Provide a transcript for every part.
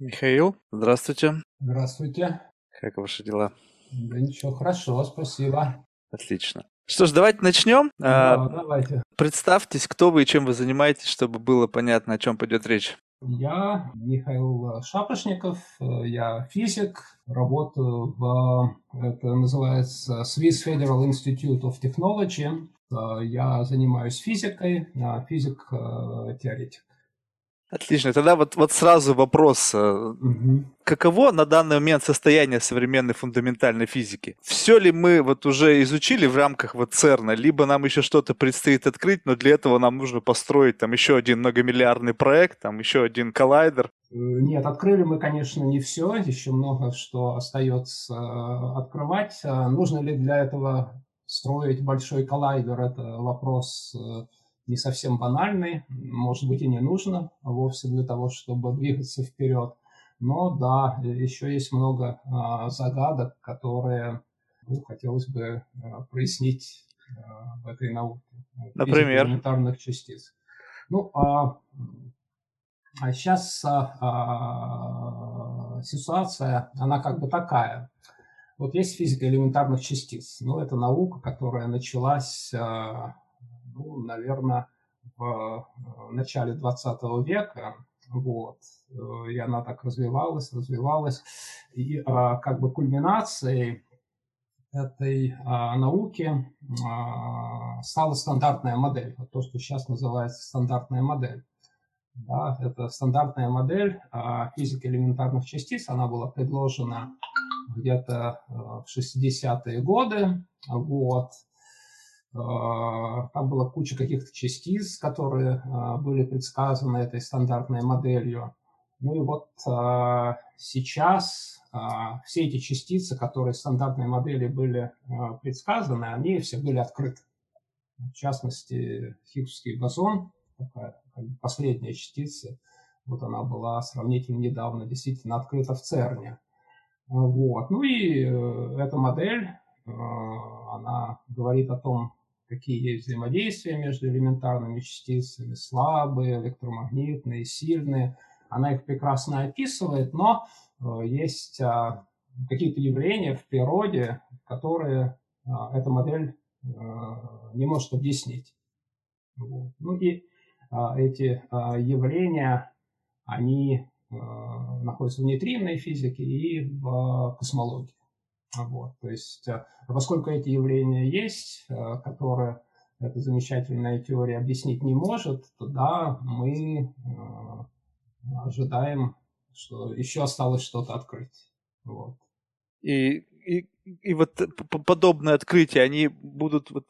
Михаил, здравствуйте. Здравствуйте. Как ваши дела? Да ничего, хорошо, спасибо. Отлично. Что ж, давайте начнем. Да, давайте. Представьтесь, кто вы и чем вы занимаетесь, чтобы было понятно, о чем пойдет речь. Я Михаил Шапошников, я физик, работаю в, это называется Swiss Federal Institute of Technology. Я занимаюсь физикой, физик-теоретик. Отлично. Тогда вот, вот сразу вопрос. Угу. Каково на данный момент состояние современной фундаментальной физики? Все ли мы вот уже изучили в рамках вот ЦЕРНа, либо нам еще что-то предстоит открыть, но для этого нам нужно построить там еще один многомиллиардный проект, там еще один коллайдер? Э, нет, открыли мы, конечно, не все, еще много что остается э, открывать. Нужно ли для этого строить большой коллайдер, это вопрос не совсем банальный, может быть и не нужно вовсе для того, чтобы двигаться вперед. Но да, еще есть много а, загадок, которые ну, хотелось бы а, прояснить а, в этой науке. Например? Элементарных частиц. Ну, а, а сейчас а, а, ситуация, она как бы такая. Вот есть физика элементарных частиц. Ну, это наука, которая началась а, ну, наверное, в э, начале 20 века, вот, э, и она так развивалась, развивалась, и а, как бы кульминацией этой а, науки а, стала стандартная модель, то, что сейчас называется стандартная модель. Да, это стандартная модель а, физики элементарных частиц, она была предложена где-то э, в 60-е годы, вот, там была куча каких-то частиц, которые а, были предсказаны этой стандартной моделью. Ну и вот а, сейчас все эти частицы, которые в стандартной модели были предсказаны, они все были открыты. В частности, Хиггсский бозон, последняя частица, вот она была сравнительно недавно действительно открыта в ЦЕРНе. Вот. Ну и э, эта модель, она говорит о том, какие есть взаимодействия между элементарными частицами, слабые, электромагнитные, сильные. Она их прекрасно описывает, но э, есть а, какие-то явления в природе, которые а, эта модель э, не может объяснить. Ну и а, эти явления, они э, находятся в нейтринной физике и в космологии. Вот, то есть, э, поскольку эти явления есть, э, которые эта замечательная теория объяснить не может, то да, мы э, ожидаем, что еще осталось что-то открыть. Вот. И, и, и вот подобные открытия, они будут вот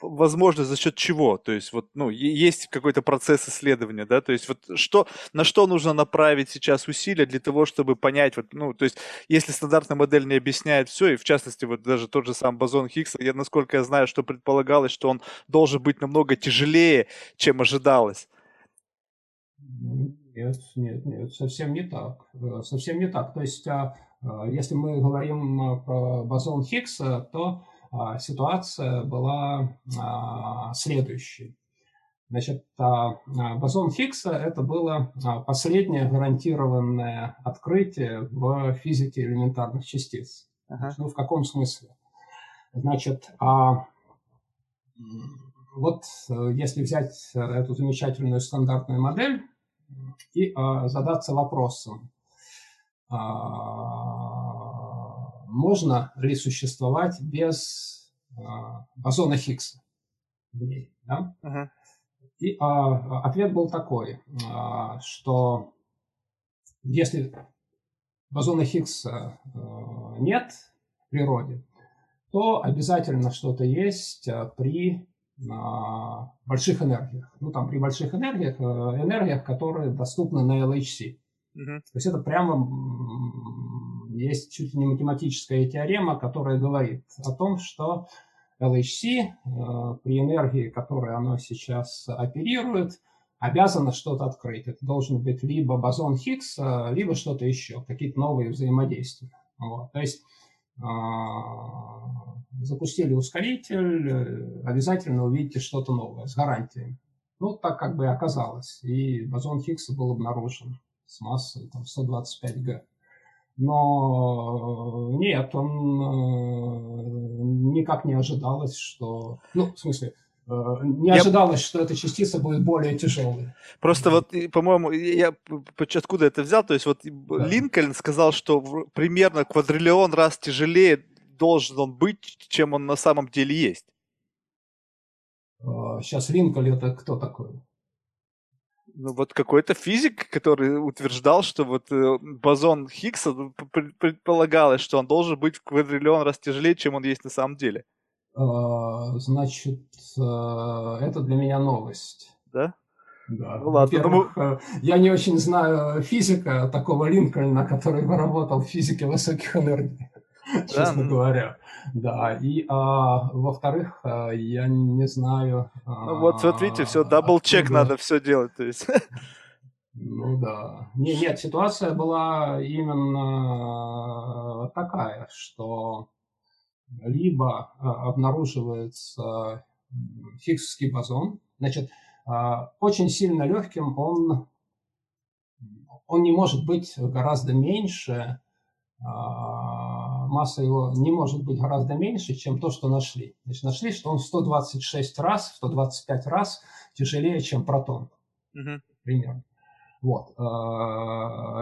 возможно за счет чего? То есть вот, ну, есть какой-то процесс исследования, да, то есть вот что, на что нужно направить сейчас усилия для того, чтобы понять, вот, ну, то есть если стандартная модель не объясняет все, и в частности вот даже тот же сам бозон Хиггса, я, насколько я знаю, что предполагалось, что он должен быть намного тяжелее, чем ожидалось. Нет, нет, нет, совсем не так. Э, совсем не так. То есть, а, а, если мы говорим а, про бозон Хиггса, то ситуация была а, следующей. Значит, а, бозон Хиггса – это было последнее гарантированное открытие в физике элементарных частиц. Uh-huh. Ну, в каком смысле? Значит, а вот э, если взять эту замечательную стандартную модель и задаться вопросом, можно ли существовать без а, бозона Хиггса. Да? Uh-huh. И а, ответ был такой, а, что если бозона Хиггса а, нет в природе, то обязательно что-то есть а, при а, больших энергиях. Ну, там при больших энергиях, энергиях, которые доступны на LHC. Uh-huh. То есть это прямо есть чуть ли не математическая теорема, которая говорит о том, что LHC э, при энергии, которой оно сейчас оперирует, обязано что-то открыть. Это должен быть либо бозон Хиггса, либо что-то еще, какие-то новые взаимодействия. Вот. То есть э, запустили ускоритель, э, обязательно увидите что-то новое с гарантией. Ну, так как бы и оказалось. И бозон Хиггса был обнаружен с массой там, 125 г. Но нет, он никак не ожидалось, что... Ну, в смысле, Э, не ожидалось, я... что эта частица будет более тяжелой. Просто вот, по-моему, я откуда это взял, то есть вот да. Линкольн сказал, что примерно квадриллион раз тяжелее должен он быть, чем он на самом деле есть. Сейчас э, Линкольн это кто такой? Ну вот какой-то физик, который утверждал, что вот э, бозон Хиггса предполагалось, что он должен быть в квадриллион раз тяжелее, чем он есть на самом деле. А, значит, а, это для меня новость. Да? Да. Ну, ладно, Во-первых, ну... я не очень знаю физика такого Линкольна, который работал в физике высоких энергий? честно ну... говоря. Да, и а, во-вторых, а, я не знаю... Ну вот, вот видите, все, double-check надо все делать, то есть... Ну да. Не, нет, ситуация была именно такая, что либо а, обнаруживается Хиггсский бозон. Значит, а, очень сильно легким он, он не может быть гораздо меньше, а, масса его не может быть гораздо меньше, чем то, что нашли. Значит, нашли, что он в 126 раз, в 125 раз тяжелее, чем протон. Угу. Примерно. Вот.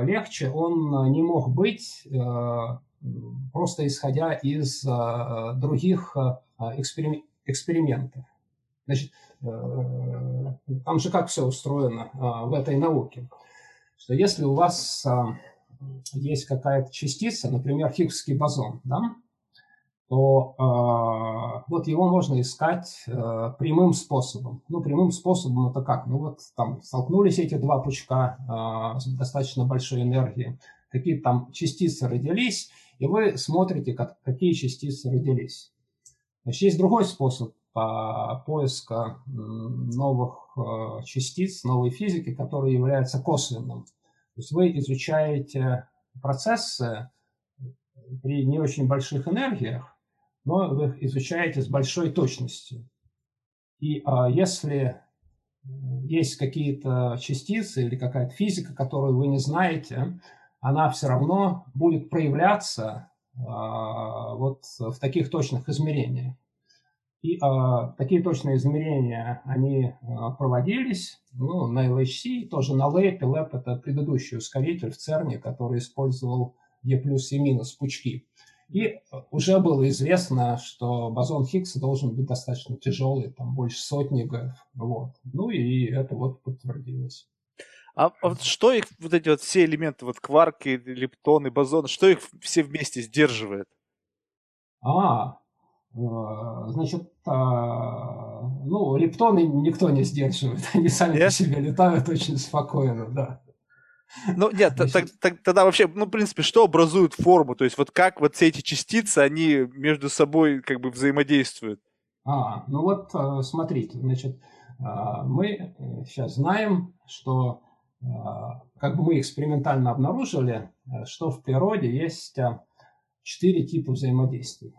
Легче он не мог быть просто исходя из э, других э, экспериментов. Значит, э, там же как все устроено в этой науке, что если у вас есть какая-то частица, например, Хиггсский бозон, да, то э, вот его можно искать э, прямым способом. Ну, прямым способом это как? Ну, вот там столкнулись эти два пучка э, с достаточно большой энергией, какие-то там частицы родились, и вы смотрите, как, какие частицы родились. Значит, есть другой способ по поиска новых э, частиц, новой физики, который является косвенным. То есть вы изучаете процессы при не очень больших энергиях, но вы их изучаете с большой точностью. И а, если есть какие-то частицы или какая-то физика, которую вы не знаете, она все равно будет проявляться а, вот в таких точных измерениях. И а, такие точные измерения, они а, проводились ну, на LHC, тоже на LAP. LAP – это предыдущий ускоритель в ЦЕРНе, который использовал E плюс и минус пучки. И уже было известно, что бозон Хиггса должен быть достаточно тяжелый, там больше сотни ГФ. Вот. Ну и это вот подтвердилось. А, а вот что их, вот эти вот все элементы, вот кварки, лептоны, бозоны, что их все вместе сдерживает? А, э, значит, а, ну, лептоны никто не сдерживает, они сами по себе летают очень спокойно, да. Ну, нет, Значит... так, тогда вообще, ну, в принципе, что образует форму? То есть вот как вот все эти частицы, они между собой как бы взаимодействуют? А, ну вот, э, смотрите, значит, а, мы сейчас знаем, что а, как бы мы экспериментально обнаружили, э, что в природе есть э, четыре типа взаимодействий.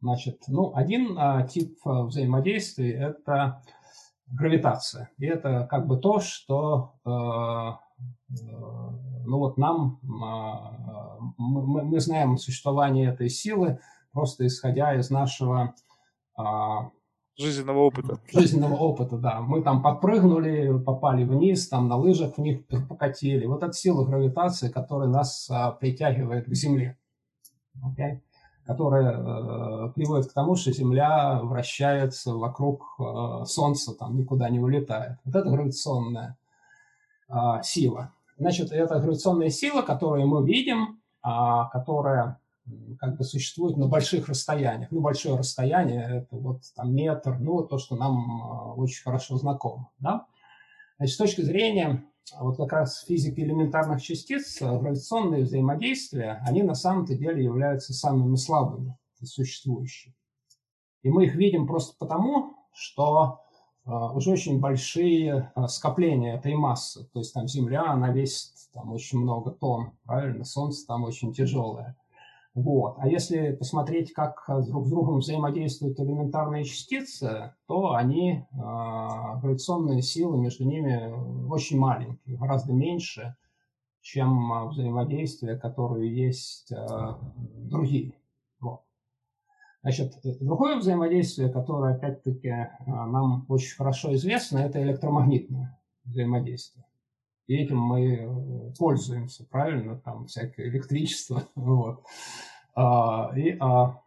Значит, ну, один а, тип э, взаимодействий – это гравитация. И это как бы то, что ну вот нам, а, мы, мы знаем существование этой силы просто исходя из нашего Жизненного опыта. Жизненного опыта, да. Мы там подпрыгнули, попали вниз, там на лыжах в них покатили. Вот эта сила гравитации, которая нас а, притягивает к Земле. Okay? Которая э, приводит к тому, что Земля вращается вокруг э, Солнца, там никуда не улетает. Вот это гравитационная э, сила. Значит, это гравитационная сила, которую мы видим, э, которая как бы существует на больших расстояниях. Ну, большое расстояние – это вот там метр, ну, то, что нам а, очень хорошо знакомо, да. Значит, с точки зрения вот как раз физики элементарных частиц, а, гравитационные взаимодействия, они на самом-то деле являются самыми слабыми из существующих. И мы их видим просто потому, что uh, уже очень большие скопления этой массы. То есть там Земля, она весит там очень много тонн, правильно? Солнце там очень тяжелое. Вот. А если посмотреть, как друг с другом взаимодействуют элементарные частицы, то они, э, гравитационные силы между ними очень маленькие, гораздо меньше, чем взаимодействие, которые есть э, другие. Вот. Значит, другое взаимодействие, которое, опять-таки, э, нам очень хорошо известно, это электромагнитное взаимодействие. И этим мы э, пользуемся, правильно, там всякое электричество. Вот. А, и а,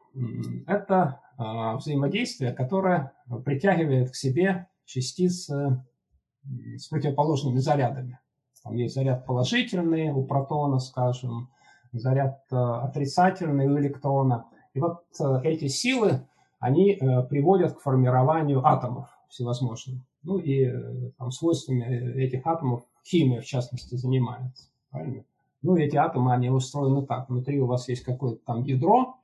это а, взаимодействие, которое притягивает к себе частицы с противоположными зарядами. Там есть заряд положительный у протона, скажем, заряд э, отрицательный у электрона. И вот э, эти силы, они приводят к формированию атомов всевозможных. Ну и там, свойствами этих атомов химия, в частности, занимается. Правильно? Ну, эти атомы, они устроены так. Внутри у вас есть какое-то там ядро,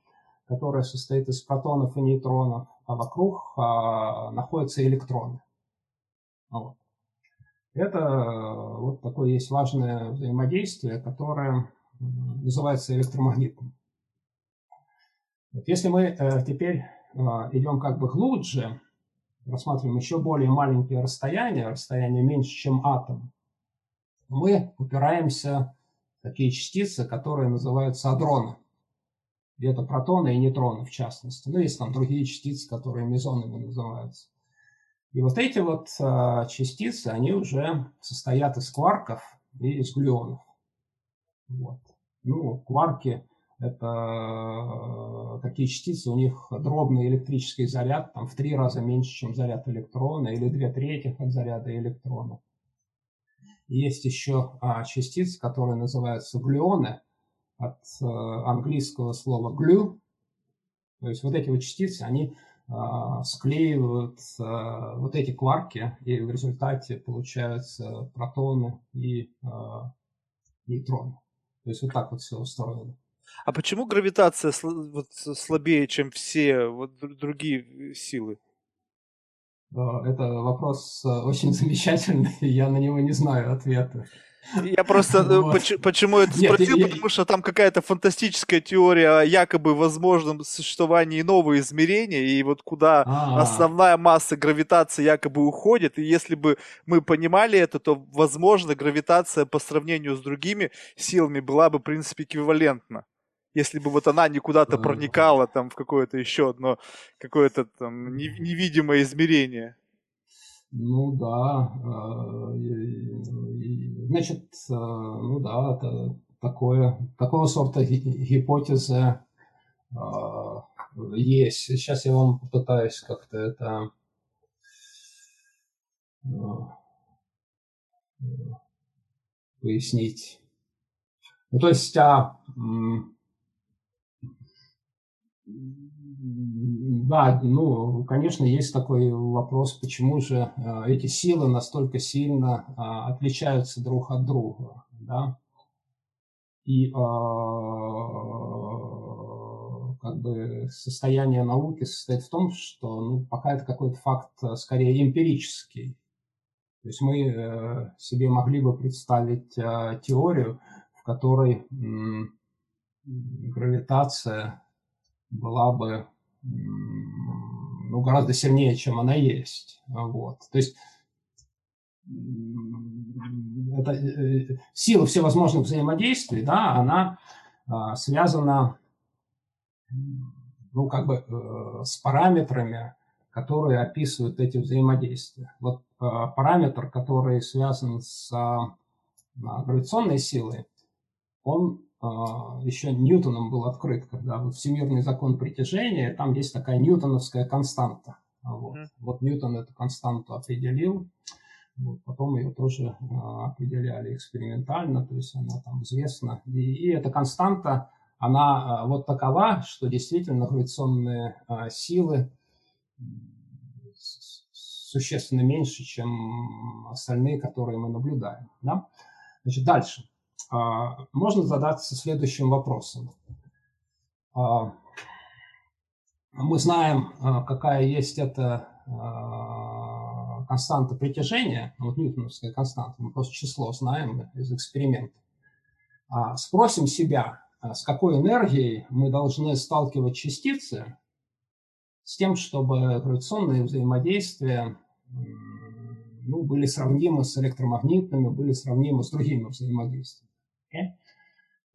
которое состоит из протонов и нейтронов, а вокруг а, находятся электроны. Вот. Это вот такое есть важное взаимодействие, которое называется электромагнитным. Вот если мы э, теперь э, идем как бы глубже, рассматриваем еще более маленькие расстояния, расстояние меньше, чем атом, мы упираемся такие частицы, которые называются адроны. Это протоны и нейтроны в частности. Ну, есть там другие частицы, которые мезонами называются. И вот эти вот э, частицы, они уже состоят из кварков и из глюонов. Вот. Ну, кварки – это э, такие частицы, у них дробный электрический заряд, там в три раза меньше, чем заряд электрона, или две трети от заряда электрона. Есть еще а, частицы, которые называются глюоны, от а, английского слова glue. То есть вот эти вот частицы, они а, склеивают а, вот эти кварки, и в результате получаются протоны и а, нейтроны. То есть вот так вот все устроено. А почему гравитация вот, слабее, чем все вот другие силы? Это вопрос э, очень замечательный, я на него не знаю ответа. Я просто э, вот. почему это спросил, Нет, потому я... что там какая-то фантастическая теория о якобы возможном существовании нового измерения, и вот куда А-а-а. основная масса гравитации якобы уходит, и если бы мы понимали это, то, возможно, гравитация по сравнению с другими силами была бы, в принципе, эквивалентна если бы вот она не куда-то проникала там в какое-то еще одно, какое-то там невидимое измерение. Ну да, э, значит, э, ну да, это такое, такого сорта гипотеза э, есть. Сейчас я вам попытаюсь как-то это пояснить. Ну, то есть, а, да, ну, конечно, есть такой вопрос, почему же э, эти силы настолько сильно э, отличаются друг от друга, да? И э, как бы состояние науки состоит в том, что ну, пока это какой-то факт скорее эмпирический. То есть мы себе могли бы представить теорию, в которой гравитация была бы ну, гораздо сильнее, чем она есть. Вот. То есть это, э, сила всевозможных взаимодействий, да, она а, связана ну, как бы э, с параметрами, которые описывают эти взаимодействия. Вот э, параметр, который связан с а, гравитационной силой, он еще Ньютоном был открыт, когда вот всемирный закон притяжения, там есть такая ньютоновская константа. Вот, mm-hmm. вот Ньютон эту константу определил, вот, потом ее тоже а, определяли экспериментально, то есть она там известна. И, и эта константа, она а, вот такова, что действительно гравитационные а, силы существенно меньше, чем остальные, которые мы наблюдаем. Да? Значит, дальше. А, можно задаться следующим вопросом. А, мы знаем, а, какая есть эта константа притяжения, вот ньютоновская константа, мы просто число знаем из эксперимента. Спросим себя, с какой энергией мы должны сталкивать частицы с тем, чтобы гравитационные взаимодействия ну, были сравнимы с электромагнитными, были сравнимы с другими взаимодействиями. Okay?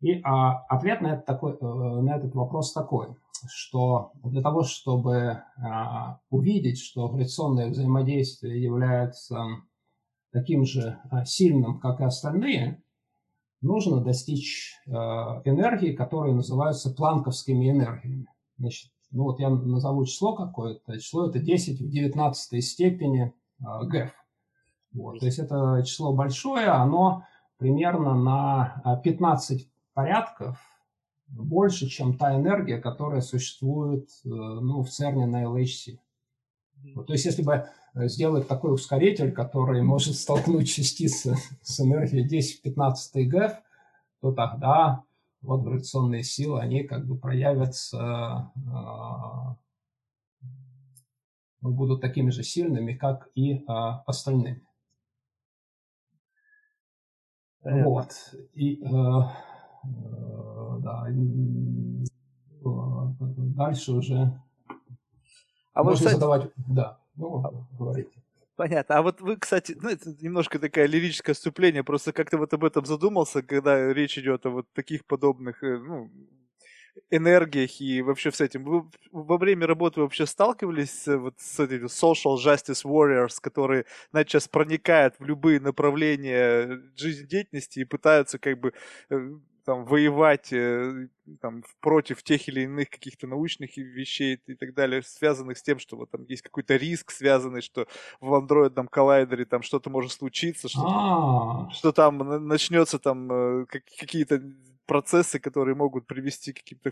И а, ответ на, это такой, э, на этот вопрос такой, что для того, чтобы а, увидеть, что гравитационное взаимодействие является таким же а, сильным, как и остальные, нужно достичь а, энергии, которые называются планковскими энергиями. Значит, ну вот я назову число какое-то. Число это 10 в 19 степени а, ГЭФ. Вот, то есть это число большое, оно примерно на 15 порядков больше, чем та энергия, которая существует э, ну, в ЦЕРНе на LHC. Вот, то есть если бы э, сделать такой ускоритель, который может столкнуть частицы с энергией 10 в 15 ГЭФ, то тогда вот гравитационные силы, они как бы проявятся, э, будут такими же сильными, как и остальные. Понятно. Вот. И Э, да, дальше уже а вот, задавать, да, ну, а говорите. Понятно. А вот вы, кстати, ну, это немножко такое лирическое вступление, просто как-то вот об этом задумался, когда речь идет о вот таких подобных, э, ну, энергиях и вообще с этим. Вы во время работы вообще сталкивались вот с этими social justice warriors, которые, знаете, сейчас проникают в любые направления жизнедеятельности и пытаются как бы э, там, воевать э, там, против тех или иных каких-то научных вещей и так далее, связанных с тем, что вот там есть какой-то риск, связанный, что в андроидном коллайдере там что-то может случиться, что, а. что там начнется там э, какие-то процессы, которые могут привести к каким-то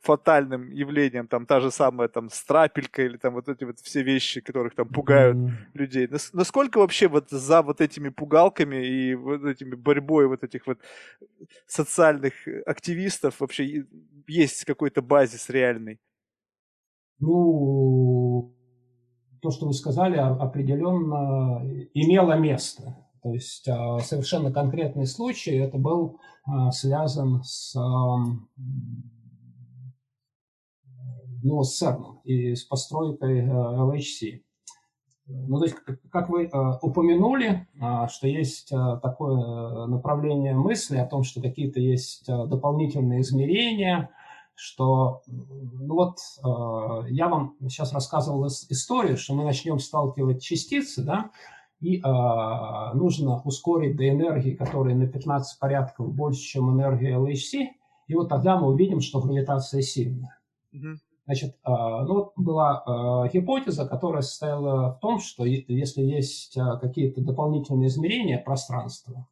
фатальным явлениям, там та же самая там страпелька или там вот эти вот все вещи, которых там пугают mm. людей. Насколько вообще вот за вот этими пугалками и вот этими борьбой вот этих вот социальных активистов вообще есть какой-то базис реальный? Ну, то, что вы сказали, определенно имело место. То есть а, совершенно конкретный случай, это был а, связан с, ну, с CERN и с постройкой LHC. Ну, то есть, как вы упомянули, а, что есть такое направление мысли о том, что какие-то есть дополнительные измерения, что, ну вот, я вам сейчас рассказывал историю, что мы начнем сталкивать частицы, да, и э, нужно ускорить до энергии, которая на 15 порядков больше, чем энергия LHC, и вот тогда мы увидим, что гравитация сильная. Mm-hmm. Значит, э, ну, была э, гипотеза, которая состояла в том, что если есть э, какие-то дополнительные измерения пространства,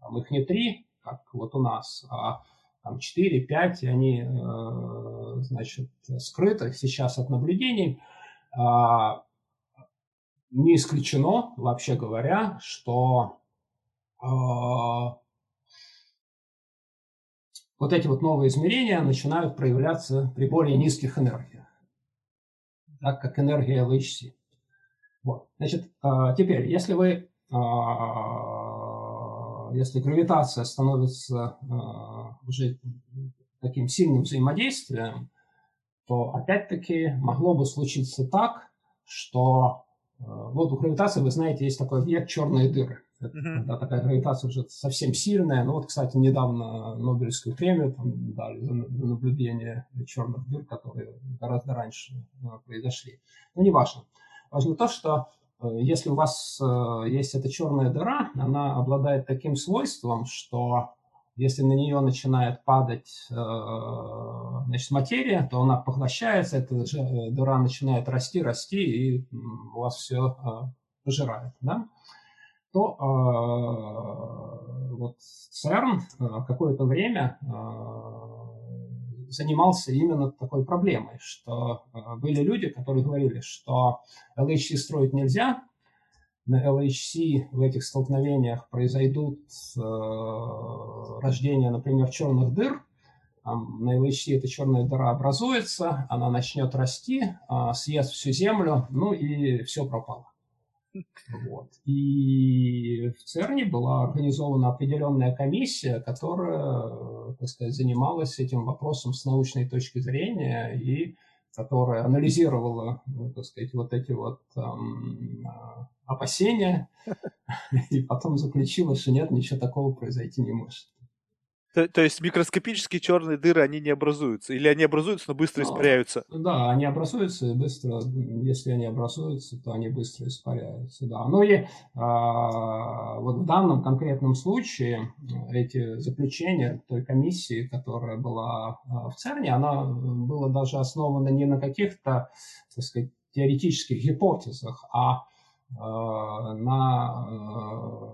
там их не три, как вот у нас, а там 4, 5, и они, э, значит, скрыты сейчас от наблюдений, не исключено, вообще говоря, что э, вот эти вот новые измерения начинают проявляться при более низких энергиях, так как энергия LHC. Вот. Значит, э, теперь, если вы, э, если гравитация становится э, уже таким сильным взаимодействием, то опять-таки могло бы случиться так, что Э, вот у гравитации, вы знаете, есть такой объект черные дыры. Это, uh-huh. Когда такая гравитация уже совсем сильная. Ну вот, кстати, недавно Нобелевскую премию там, дали за наблюдение черных дыр, которые гораздо раньше э, произошли. Но не важно. Важно то, что э, если у вас есть эта черная дыра, она обладает таким свойством, что если на нее начинает падать э, значит, материя, то она поглощается, эта э, дыра начинает расти, расти, и у вас все э, пожирает. Да? То вот ЦЕРН какое-то время занимался именно такой проблемой, что были люди, которые говорили, что LHC строить нельзя, на LHC в этих столкновениях произойдут э, рождение, например, черных дыр. Там, на LHC эта черная дыра образуется, она начнет расти, э, съест всю Землю, ну и все пропало. Вот. И в ЦЕРНе была организована определенная комиссия, которая, так сказать, занималась этим вопросом с научной точки зрения и которая анализировала, ну, так сказать, вот эти вот эм, опасения, и потом заключила, что нет, ничего такого произойти не может. То, то есть микроскопические черные дыры, они не образуются? Или они образуются, но быстро ну, испаряются? Да, они образуются и быстро, если они образуются, то они быстро испаряются, да. Ну и а, вот в данном конкретном случае эти заключения той комиссии, которая была а, в ЦЕРНе, она была даже основана не на каких-то, так сказать, теоретических гипотезах, а Э, на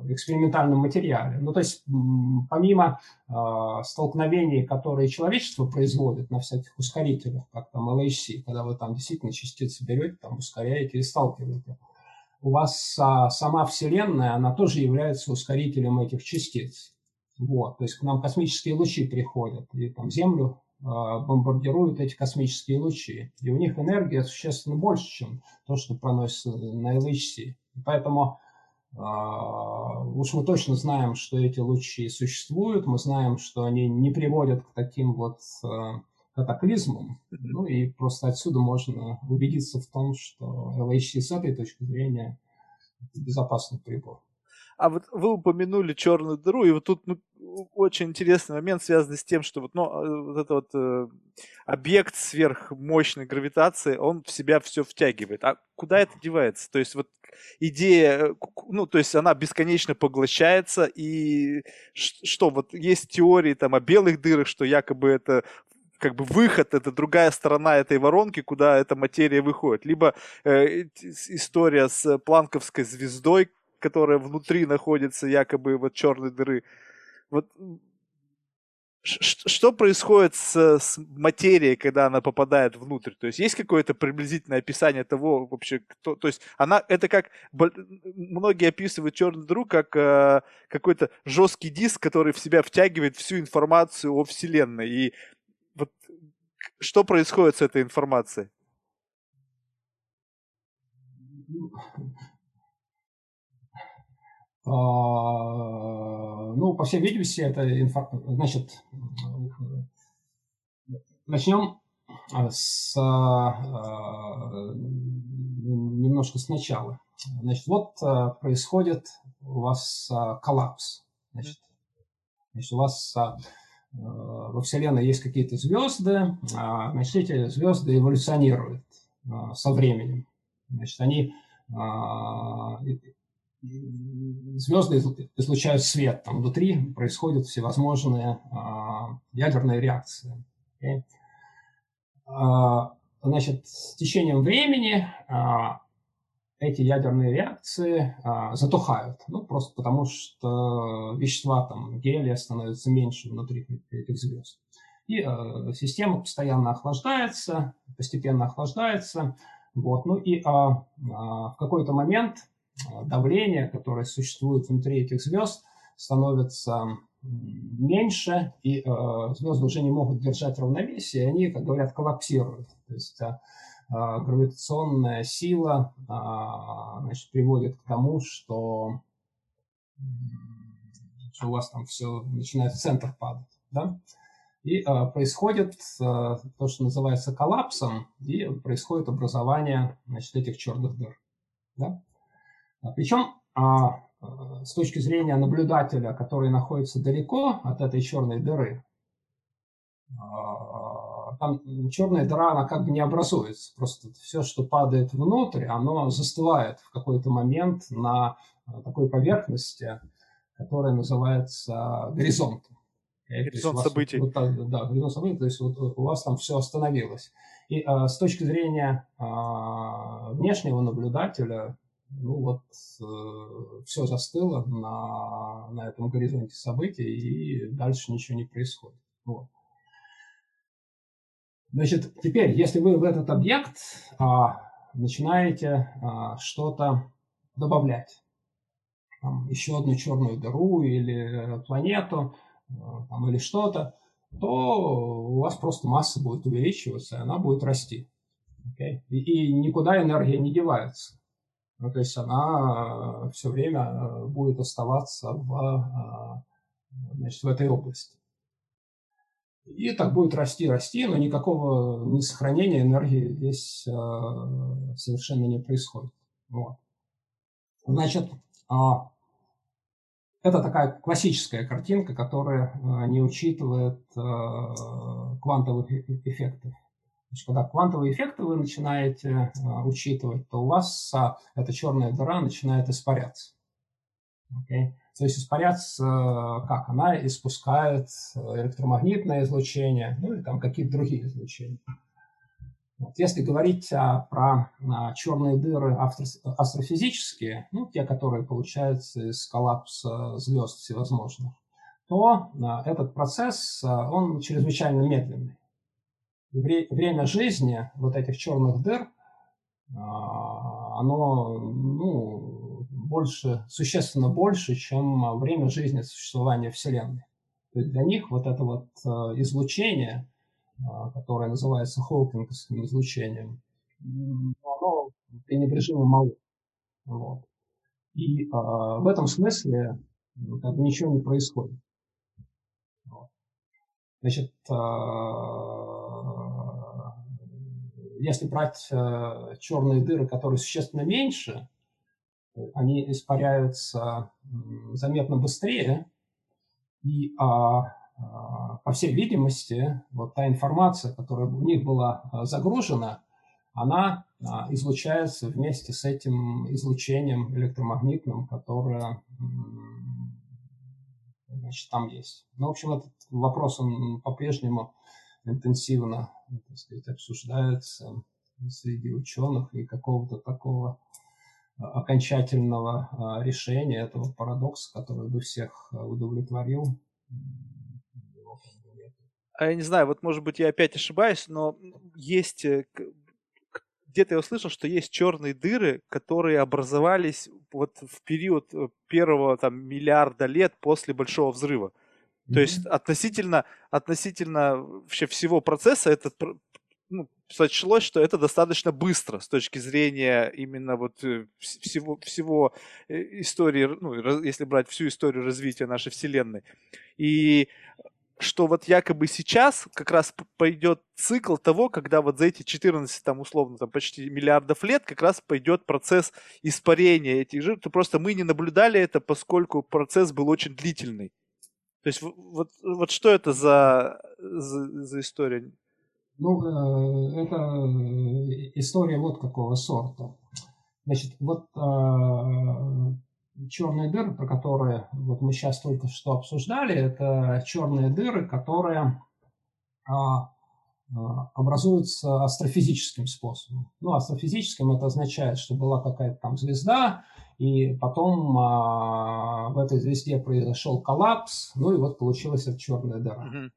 э, экспериментальном материале. Ну, то есть, помимо э, столкновений, которые человечество производит на всяких ускорителях, как там LHC, когда вы там действительно частицы берете, там ускоряете и сталкиваете, у вас а, сама Вселенная, она тоже является ускорителем этих частиц. Вот, то есть к нам космические лучи приходят, и там Землю бомбардируют эти космические лучи. И у них энергия существенно больше, чем то, что проносится на LHC. Поэтому а, уж мы точно знаем, что эти лучи существуют, мы знаем, что они не приводят к таким вот а, катаклизмам. Ну и просто отсюда можно убедиться в том, что LHC с этой точки зрения безопасный прибор. А вот вы упомянули черную дыру, и вот тут ну, очень интересный момент, связанный с тем, что вот, ну, а, вот этот вот э, объект сверхмощной гравитации, он в себя все втягивает. А куда это девается? То есть вот идея, э, ну, то есть она бесконечно поглощается, и что, вот есть теории там о белых дырах, что якобы это как бы выход, это другая сторона этой воронки, куда эта материя выходит. Либо э, история с планковской звездой, которая внутри находится якобы вот черной дыры. Вот что происходит с, с материей, когда она попадает внутрь? То есть есть какое-то приблизительное описание того вообще, кто, то есть она это как многие описывают черную дыру как э, какой-то жесткий диск, который в себя втягивает всю информацию о вселенной. И вот что происходит с этой информацией? Ну, а, ну, по всей видимости, это инфа... Значит, начнем с а, немножко сначала. Значит, вот а, происходит у вас коллапс. Значит, значит у вас во Вселенной есть какие-то звезды, значит, эти звезды эволюционируют со временем. Значит, они звезды излучают свет, там внутри происходят всевозможные а, ядерные реакции. Okay? А, значит, с течением времени а, эти ядерные реакции а, затухают, ну, просто потому что вещества, там, гелия становится меньше внутри этих звезд. И а, система постоянно охлаждается, постепенно охлаждается, вот, ну и а, а, в какой-то момент давление, которое существует внутри этих звезд, становится меньше, и э, звезды уже не могут держать равновесие, и они, как говорят, коллапсируют. То есть э, гравитационная сила э, значит, приводит к тому, что у вас там все начинает в центр падать. Да? И э, происходит э, то, что называется коллапсом, и происходит образование значит, этих черных дыр. Да? А Причем а, с точки зрения наблюдателя, который находится далеко от этой черной дыры, а, там черная дыра, она как бы не образуется. Просто все, что падает внутрь, оно застывает в какой-то момент на такой поверхности, которая называется горизонтом. Горизонт событий. Вот, да, горизонт событий, то есть вот у вас там все остановилось. И а, с точки зрения а, внешнего наблюдателя, ну вот э, все застыло на, на этом горизонте событий, и дальше ничего не происходит. Вот. Значит, теперь, если вы в этот объект а, начинаете а, что-то добавлять, там, еще одну черную дыру или планету, а, там, или что-то, то у вас просто масса будет увеличиваться, и она будет расти. Okay? И, и никуда энергия не девается. Ну, то есть она все время будет оставаться в, значит, в этой области. И так будет расти, расти, но никакого не сохранения энергии здесь совершенно не происходит. Вот. Значит, это такая классическая картинка, которая э, не учитывает э, квантовых эффектов. Значит, когда квантовые эффекты вы начинаете э, учитывать, то у вас эта черная дыра начинает испаряться. Okay? То есть испаряться как? Она испускает электромагнитное излучение, ну и там какие-то другие излучения. Вот. Если говорить а, про а, черные дыры астрофизические, ну, те, которые получаются из коллапса звезд всевозможных, то а, этот процесс, а, он чрезвычайно медленный. Вре- время жизни вот этих черных дыр, а, оно ну, больше, существенно больше, чем время жизни существования Вселенной. То есть для них вот это вот а, излучение – а, которое называется хокинговским излучением, оно пренебрежимо мало. Вот. И а, в этом смысле ну, как ничего не происходит. Вот. Значит, а, если брать а, черные дыры, которые существенно меньше, они испаряются заметно быстрее, и а, а, по всей видимости, вот та информация, которая у них была а, загружена, она а, излучается вместе с этим излучением электромагнитным, которое значит, там есть. Ну, в общем, этот вопрос, он по-прежнему интенсивно так сказать, обсуждается среди ученых и какого-то такого окончательного решения. Этого парадокса, который бы всех удовлетворил, а я не знаю, вот может быть я опять ошибаюсь, но есть э, где-то я услышал, что есть черные дыры, которые образовались вот в период э, первого там миллиарда лет после большого взрыва. Mm-hmm. То есть относительно, относительно вообще всего процесса этот ну, сочлось, что это достаточно быстро с точки зрения именно вот э, всего, всего истории, ну, если брать всю историю развития нашей Вселенной. И что вот якобы сейчас как раз пойдет цикл того, когда вот за эти 14, там, условно, там, почти миллиардов лет как раз пойдет процесс испарения этих жиров. То просто мы не наблюдали это, поскольку процесс был очень длительный. То есть вот, вот что это за, за, за история? Ну, э, это история вот какого сорта. Значит, вот э, черные дыры, про которые вот мы сейчас только что обсуждали, это черные дыры, которые а, образуются астрофизическим способом. Ну, астрофизическим это означает, что была какая-то там звезда, и потом а, в этой звезде произошел коллапс, ну и вот получилась эта черная дыра.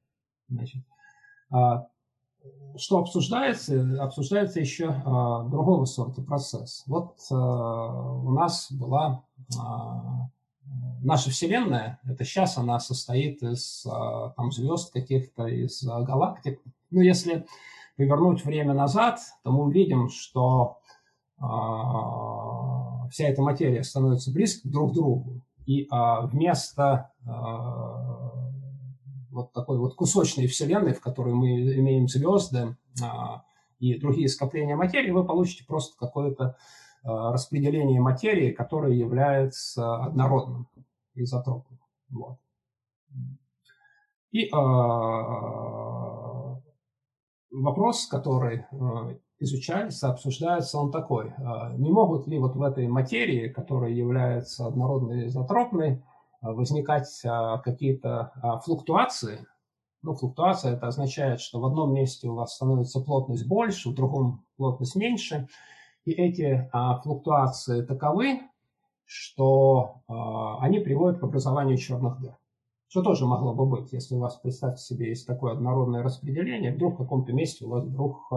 Значит, а, что обсуждается? Обсуждается еще а, другого сорта процесс. Вот а, у нас была а, наша Вселенная, это сейчас она состоит из а, там, звезд каких-то, из а, галактик. Ну, если повернуть время назад, то мы увидим, что а, вся эта материя становится близко друг к другу. И а, вместо а, вот такой вот кусочной вселенной, в которой мы имеем звезды а, и другие скопления материи, вы получите просто какое-то а, распределение материи, которое является однородным, изотропным. Вот. И а, вопрос, который а, изучается, обсуждается, он такой. А, не могут ли вот в этой материи, которая является однородной изотропной, возникать какие-то флуктуации. Ну, флуктуация это означает, что в одном месте у вас становится плотность больше, в другом плотность меньше. Эти флуктуации таковы, что они приводят к образованию черных дыр. Что тоже могло бы быть, если у вас, представьте себе, есть такое однородное распределение, вдруг в каком-то месте у вас вдруг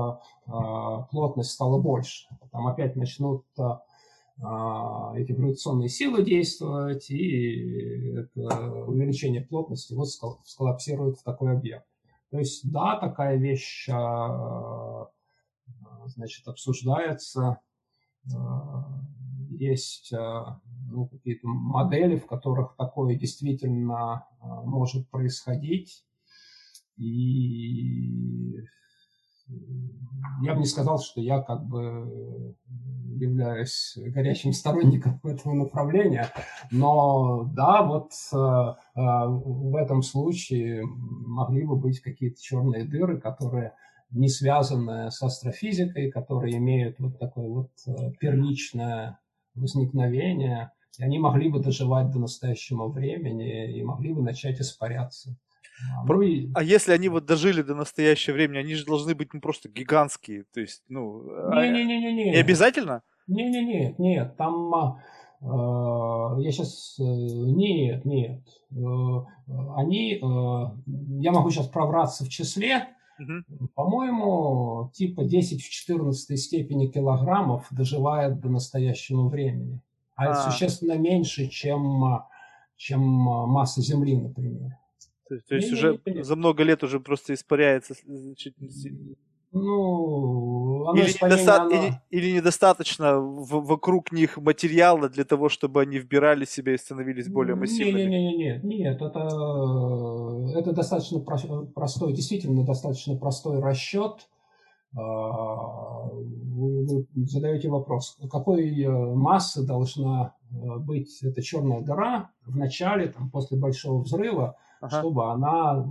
плотность стала больше. Там опять начнут а, эти гравитационные силы действовать, и это увеличение плотности вот сколлапсирует в такой объект. То есть, да, такая вещь а, значит, обсуждается, а, есть ну, какие-то модели, в которых такое действительно может происходить. И я бы не сказал, что я как бы являюсь горячим сторонником этого направления, но да, вот э, э, в этом случае могли бы быть какие-то черные дыры, которые не связаны с астрофизикой, которые имеют вот такое вот э, первичное возникновение, и они могли бы доживать до настоящего времени и могли бы начать испаряться. А, ну, и... а если они вот дожили до настоящего времени, они же должны быть ну, просто гигантские, то есть, ну... Не-не-не-не. Не обязательно? Не-не-не, нет, там... Э, я сейчас... Э, нет, нет. Они... Я могу сейчас провраться в числе, Угу. По-моему, типа 10 в 14 степени килограммов доживает до настоящего времени. А, а. это существенно меньше, чем, чем масса Земли, например. То, то есть не, уже не, не, за много лет уже просто испаряется значит, ну, оно или, недоста... оно... или, или недостаточно в, вокруг них материала для того, чтобы они вбирали себя и становились более массивными? Нет, нет, нет, нет, это, это достаточно простой, действительно достаточно простой расчет. А, вы, вы задаете вопрос, какой э, массы должна э, быть эта черная дыра в начале, там, после большого взрыва, ага. чтобы она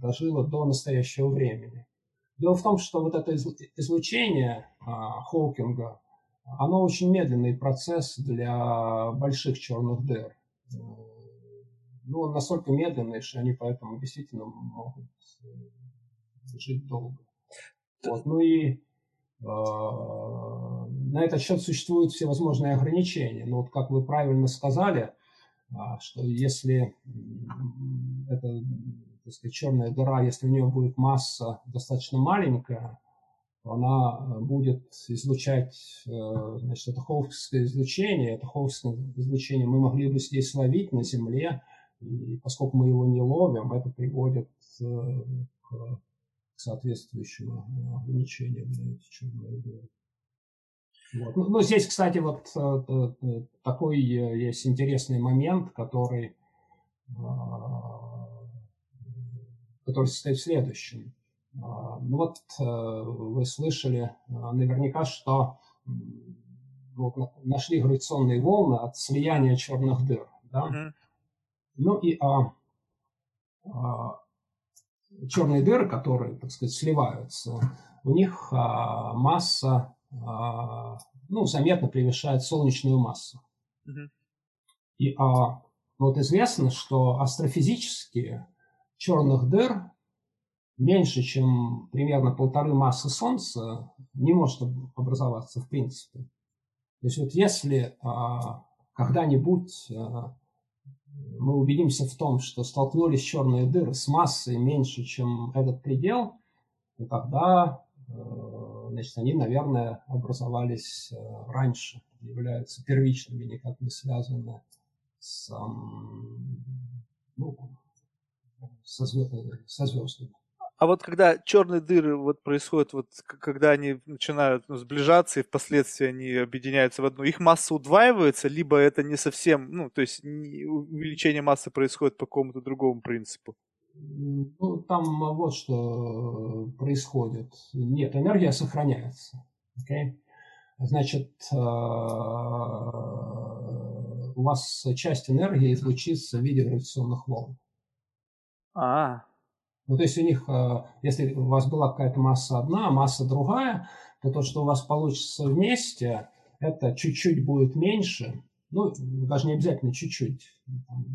дожила до настоящего времени. Дело в том, что вот это излучение а, Хоукинга, оно очень медленный процесс для больших черных дыр. Ну, он настолько медленный, что они поэтому действительно могут э, жить долго. Вот. Ну и э, на этот счет существуют всевозможные ограничения. Но вот как вы правильно сказали, э, что если это так черная дыра, если у нее будет масса достаточно маленькая, она э, будет излучать, э, значит, это ховское излучение. Это ховское излучение мы могли бы здесь ловить на Земле, и поскольку мы его не ловим, это приводит э, к соответствующему на эти черные дыры. Вот. Но ну, здесь, кстати, вот такой есть интересный момент, который который состоит в следующем. А, ну вот э, вы слышали а, наверняка, что вот нашли гравитационные волны от слияния черных дыр. Да? Mm-hmm. Ну и а, а, черные дыры, которые, так сказать, сливаются, у них а, масса а, ну, заметно превышает солнечную массу. Mm-hmm. И а, вот известно, что астрофизически черных дыр меньше, чем примерно полторы массы Солнца, не может образоваться в принципе. То есть вот если а, когда-нибудь а, мы убедимся в том, что столкнулись черные дыры с массой меньше, чем этот предел, то тогда а, значит, они, наверное, образовались а, раньше, являются первичными, никак не связаны с ну, со, звезд, со звездами. А вот когда черные дыры вот происходят, вот когда они начинают ну, сближаться и впоследствии они объединяются в одну, их масса удваивается, либо это не совсем, ну, то есть увеличение массы происходит по какому-то другому принципу? Ну, там вот что происходит. Нет, энергия сохраняется. Okay? Значит, э, у вас часть энергии излучится в виде гравитационных волн. А. Ну, то есть у них, э, если у вас была какая-то масса одна, а масса другая, то то, что у вас получится вместе, это чуть-чуть будет меньше, ну, даже не обязательно чуть-чуть,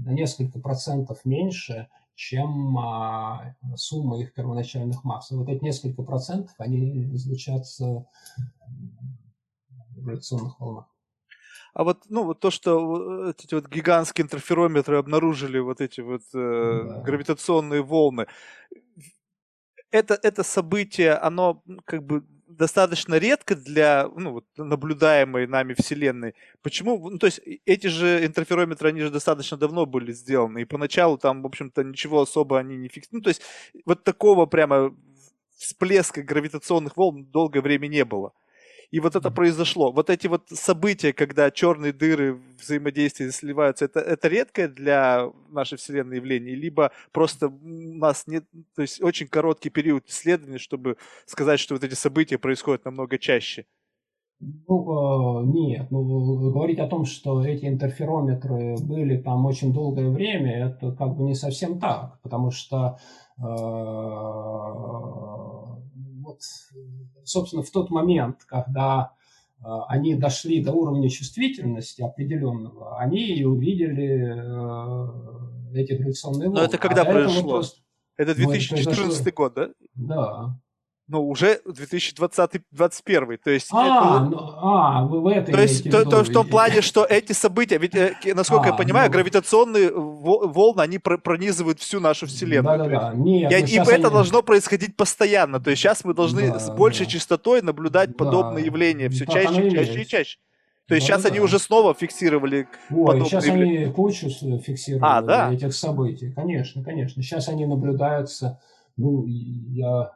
на несколько процентов меньше, чем а, сумма их первоначальных масс. И вот эти несколько процентов, они излучатся в гравитационных волнах. А вот, ну, вот то, что эти вот гигантские интерферометры обнаружили вот эти вот э, да. гравитационные волны, это, это событие, оно как бы достаточно редко для ну, вот, наблюдаемой нами Вселенной. Почему? Ну, то есть эти же интерферометры, они же достаточно давно были сделаны, и поначалу там, в общем-то, ничего особо они не фиксировали. Ну, то есть вот такого прямо всплеска гравитационных волн долгое время не было. И вот это произошло. Вот эти вот события, когда черные дыры взаимодействия сливаются, это, это редкое для нашей Вселенной явление, либо просто у нас нет, то есть очень короткий период исследований, чтобы сказать, что вот эти события происходят намного чаще. Ну, э, нет, ну, говорить о том, что эти интерферометры были там очень долгое время, это как бы не совсем так, потому что э, вот, собственно, в тот момент, когда э, они дошли до уровня чувствительности определенного, они и увидели э, эти гравитационные волны. Но это когда а произошло? Просто... Это 2014 ну, это год, да? Да но уже 2020-2021. То есть, а, это, ну, а, вы в этой То есть, то, то, в том плане, что эти события, ведь, э, насколько а, я понимаю, ну, гравитационные волны, они пронизывают всю нашу Вселенную. Да-да-да. Нет, и, и это они... должно происходить постоянно. То есть сейчас мы должны да, с большей да. частотой наблюдать да. подобные явления все чаще, чаще и чаще. То есть да, сейчас да. они уже снова фиксировали Ой, подобные сейчас явления. они кучу фиксировали а, да? этих событий. Конечно, конечно. Сейчас они наблюдаются, ну, я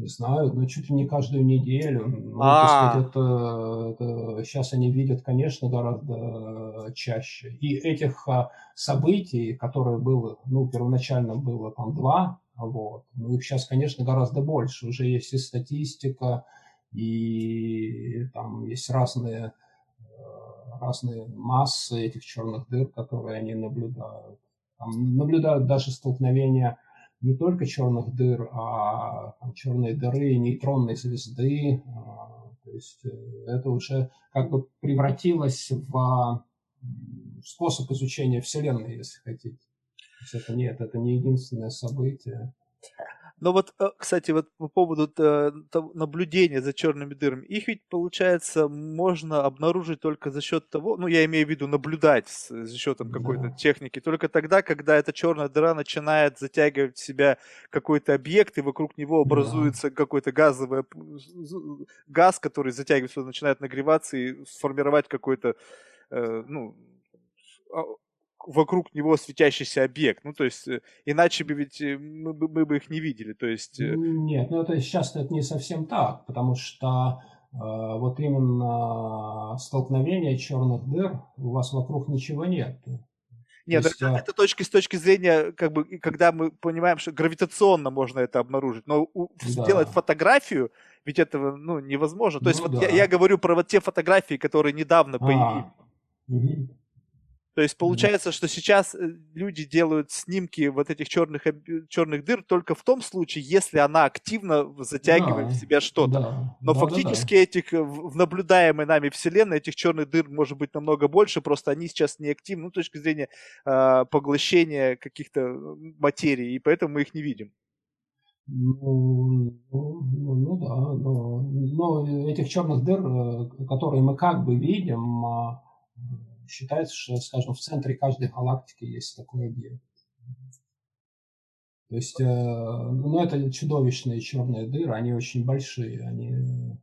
не знаю, ну чуть ли не каждую неделю. Ну, а это, это сейчас они видят, конечно, гораздо чаще. И этих а, событий, которые было, ну, первоначально было там два, вот, ну, их сейчас, конечно, гораздо больше. Уже есть и статистика, и там есть разные, э, разные массы этих черных дыр, которые они наблюдают. Там наблюдают даже столкновения не только черных дыр, а там, черные дыры нейтронной звезды. А, то есть э, это уже как бы превратилось в способ изучения Вселенной, если хотите. То есть это нет, это не единственное событие. Но вот, э, кстати, вот по поводу э, наблюдения за черными дырами, их ведь, получается, можно обнаружить только за счет того, ну, я имею в виду наблюдать за счетом какой-то да. техники, только тогда, когда эта черная дыра начинает затягивать в себя какой-то объект, и вокруг него образуется да. какой-то газовый газ, который затягивается, начинает нагреваться и сформировать какой-то, э, ну, а, вокруг него светящийся объект. Ну, то есть, э, иначе бы ведь э, мы, мы бы их не видели. То есть... Э, Нет, ну это сейчас это не совсем так, потому что э, вот именно столкновение черных дыр у вас вокруг ничего нет. Нет, есть, это, а... это точки с точки зрения, как бы, когда мы понимаем, что гравитационно можно это обнаружить, но у, да. сделать фотографию, ведь этого ну, невозможно. То есть, ну, вот да. я, я говорю про вот те фотографии, которые недавно а. появились. Угу. То есть получается, что сейчас э, люди делают снимки вот этих черных, черных дыр только в том случае, если она активно затягивает да, в себя что-то. Да, Но да, фактически да, да. этих э, в наблюдаемой нами Вселенной этих черных дыр может быть намного больше, просто они сейчас не активны ну, с точки зрения э, поглощения каких-то материй, и поэтому мы их не видим. Ну, ну, ну, ну да, но, но этих черных дыр, э, которые мы как бы видим, а, считается, что, скажем, в центре каждой галактики есть такой объект. То есть, э, ну, это чудовищные черные дыры, они очень большие, они,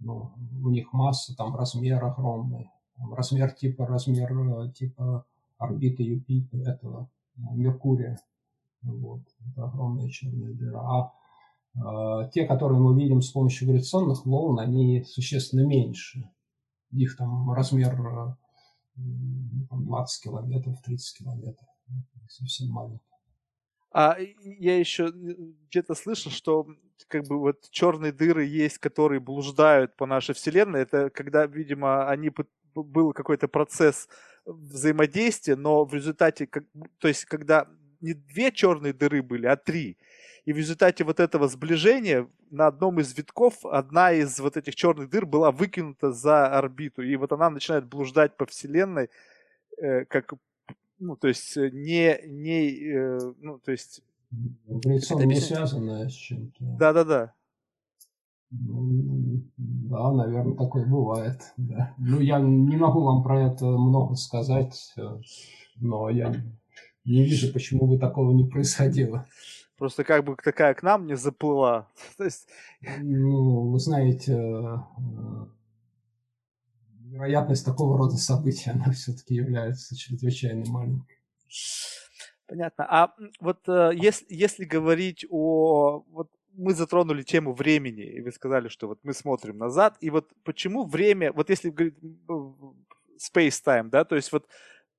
ну, у них масса, там, размер огромный, там, размер типа, размер э, типа орбиты Юпитера, этого, э, Меркурия, вот, это огромные черные дыры. А те, которые мы видим с помощью гравитационных волн, они существенно меньше их там размер 20 э, километров, 30 километров. Совсем маленький. А я еще где-то слышал, что как бы вот черные дыры есть, которые блуждают по нашей вселенной. Это когда, видимо, они был какой-то процесс взаимодействия, но в результате, как, то есть когда не две черные дыры были, а три. И в результате вот этого сближения на одном из витков одна из вот этих черных дыр была выкинута за орбиту. И вот она начинает блуждать по Вселенной, э, как, ну, то есть э, не, не э, ну, то есть... Лицо не связанное с чем-то. Да-да-да. Ну, да, наверное, такое бывает. Да. Ну, я не могу вам про это много сказать, э, но я не вижу, почему бы такого не происходило. Просто как бы такая к нам не заплыла. То есть... Ну, вы знаете, э, вероятность такого рода событий, она все-таки является чрезвычайно маленькой. Понятно. А вот э, если, если говорить о... Вот мы затронули тему времени, и вы сказали, что вот мы смотрим назад, и вот почему время, вот если говорить space-time, да, то есть вот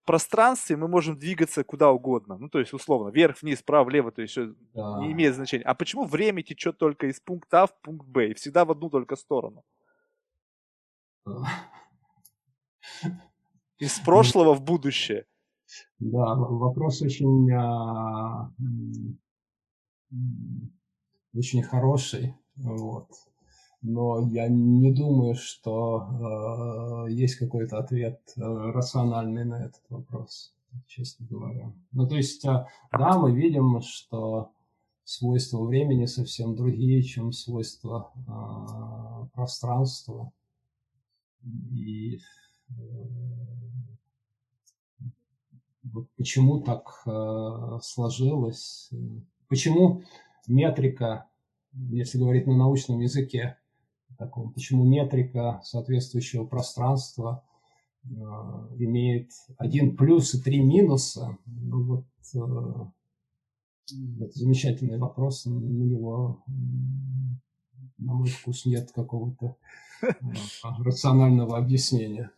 пространстве мы можем двигаться куда угодно, ну, то есть условно, вверх, вниз, вправо, влево, то есть да. не имеет значения. А почему время течет только из пункта А в пункт Б, и всегда в одну только сторону? Из прошлого в будущее. Да, вопрос очень, а, очень хороший. Вот. Но я не думаю, что э, есть какой-то ответ э, рациональный на этот вопрос, честно говоря. Ну, то есть, э, да, мы видим, что свойства времени совсем другие, чем свойства э, пространства. И вот почему так э, сложилось, почему метрика, если говорить на научном языке, таком, почему метрика соответствующего пространства э, имеет один плюс и три минуса, ну вот э, это замечательный вопрос, на него, на мой вкус, нет какого-то э, рационального объяснения.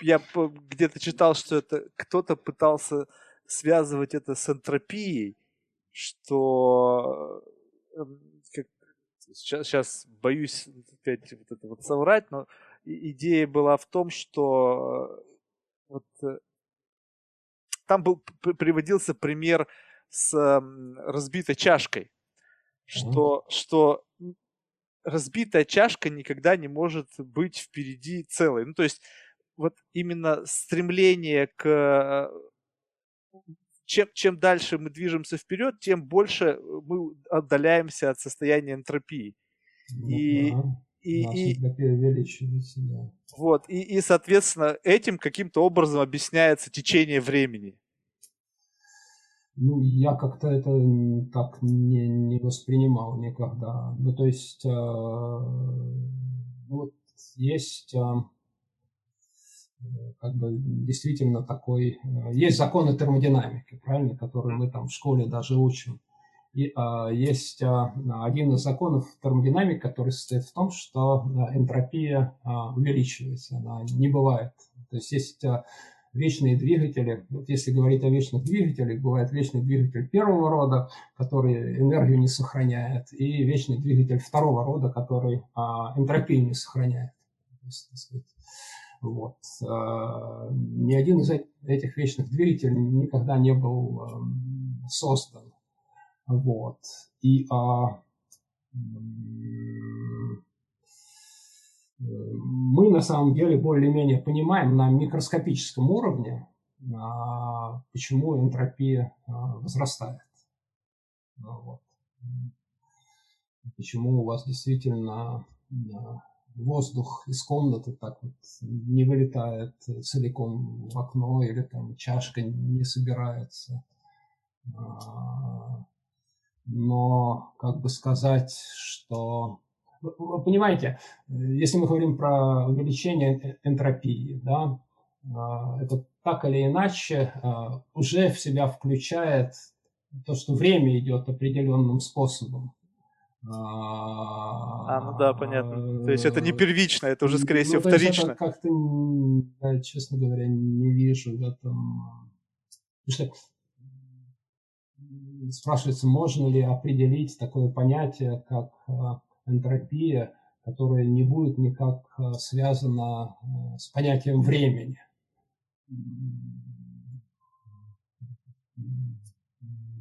Я где-то читал, что это кто-то пытался связывать это с энтропией, что сейчас, сейчас боюсь опять вот это вот соврать, но идея была в том, что вот э, там был приводился пример с разбитой чашкой, что, что разбитая чашка никогда не может быть впереди целой. Ну, то есть вот именно стремление к э, чем, чем дальше мы движемся вперед, тем больше э, мы отдаляемся от состояния энтропии. Ну, и, да. и, и, увеличивается, да. Вот, и, и, соответственно, этим каким-то образом объясняется течение времени. Ну, я как-то это так не, не воспринимал никогда. Ну, то есть, э, вот есть э, как бы действительно такой... Э, есть законы термодинамики, правильно, которые мы там в школе даже учим. И а, есть а, один из законов термодинамики, который состоит в том, что энтропия а, увеличивается, она не бывает. То есть есть а, вечные двигатели. Вот если говорить о вечных двигателях, бывает вечный двигатель первого рода, который энергию не сохраняет, и вечный двигатель второго рода, который а, энтропию не сохраняет. То есть, сказать, вот. Э, ни один из этих вечных двигателей никогда не был эм, создан. Вот. И а, мы на самом деле более-менее понимаем на микроскопическом уровне, а, почему энтропия а, возрастает. Вот. Почему у вас действительно воздух из комнаты так вот не вылетает целиком в окно или там чашка не собирается. А, но как бы сказать, что... Вы понимаете, если мы говорим про увеличение энтропии, да, а, это так или иначе а, уже в себя включает то, что время идет определенным способом. А, ну да, понятно. То есть это не первично, это уже, скорее всего, ну, вторично. как-то, я, честно говоря, не вижу в этом... Спрашивается, можно ли определить такое понятие, как а, энтропия, которое не будет никак а, связано с понятием времени.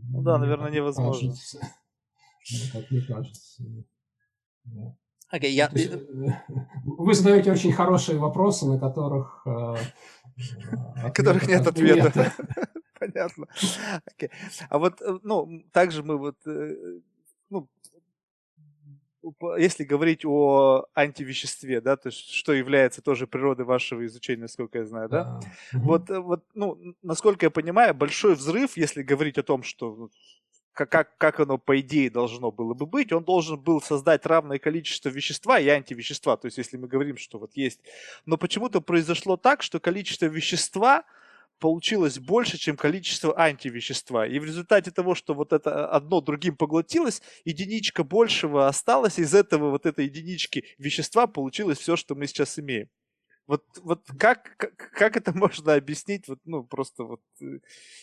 Ну да, наверное, невозможно. Кажется как мне кажется. Okay, я... есть, э, вы задаете очень хорошие вопросы, на которых... Э, э которых нет ответа. Понятно. Okay. А вот, ну, также мы вот, ну, если говорить о антивеществе, да, то есть что является тоже природой вашего изучения, насколько я знаю, да, да. вот, вот, ну, насколько я понимаю, большой взрыв, если говорить о том, что как, как оно по идее должно было бы быть, он должен был создать равное количество вещества и антивещества. То есть если мы говорим, что вот есть... Но почему-то произошло так, что количество вещества получилось больше, чем количество антивещества. И в результате того, что вот это одно другим поглотилось, единичка большего осталась, из этого вот этой единички вещества получилось все, что мы сейчас имеем. Вот, вот как, как, как это можно объяснить, вот, ну, просто вот, э,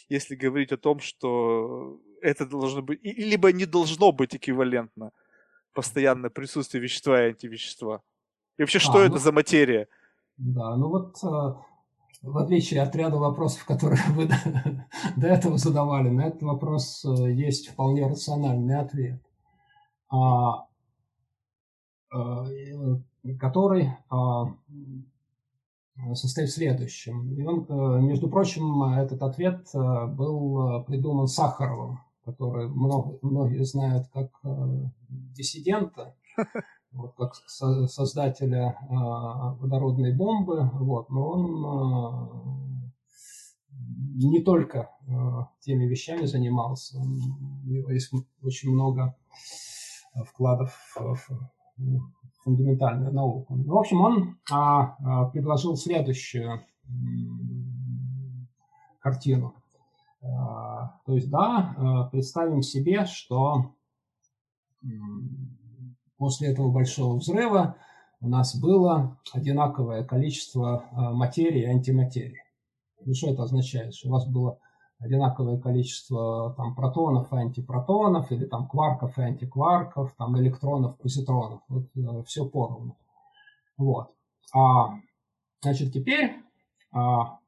если говорить о том, что это должно быть, либо не должно быть эквивалентно постоянное присутствие вещества и антивещества? И вообще, что а, это ну, за материя? Да, ну вот э, в отличие от ряда вопросов, которые вы до этого задавали, на этот вопрос э, есть вполне рациональный ответ, а, который а, состоит в следующем. И он, э, между прочим, этот ответ э, был э, придуман Сахаровым, который много, многие знают как диссидента, вот, как создателя водородной бомбы, вот, но он не только теми вещами занимался, у него есть очень много вкладов в фундаментальную науку. В общем, он а, а, предложил следующую картину. А, то есть, да, а, представим себе, что после этого большого взрыва у нас было одинаковое количество а, материи и антиматерии. И что это означает? Что у вас было одинаковое количество там, протонов и антипротонов, или там кварков и антикварков, там электронов, позитронов. Вот э, все поровну. Вот. А, значит, теперь а,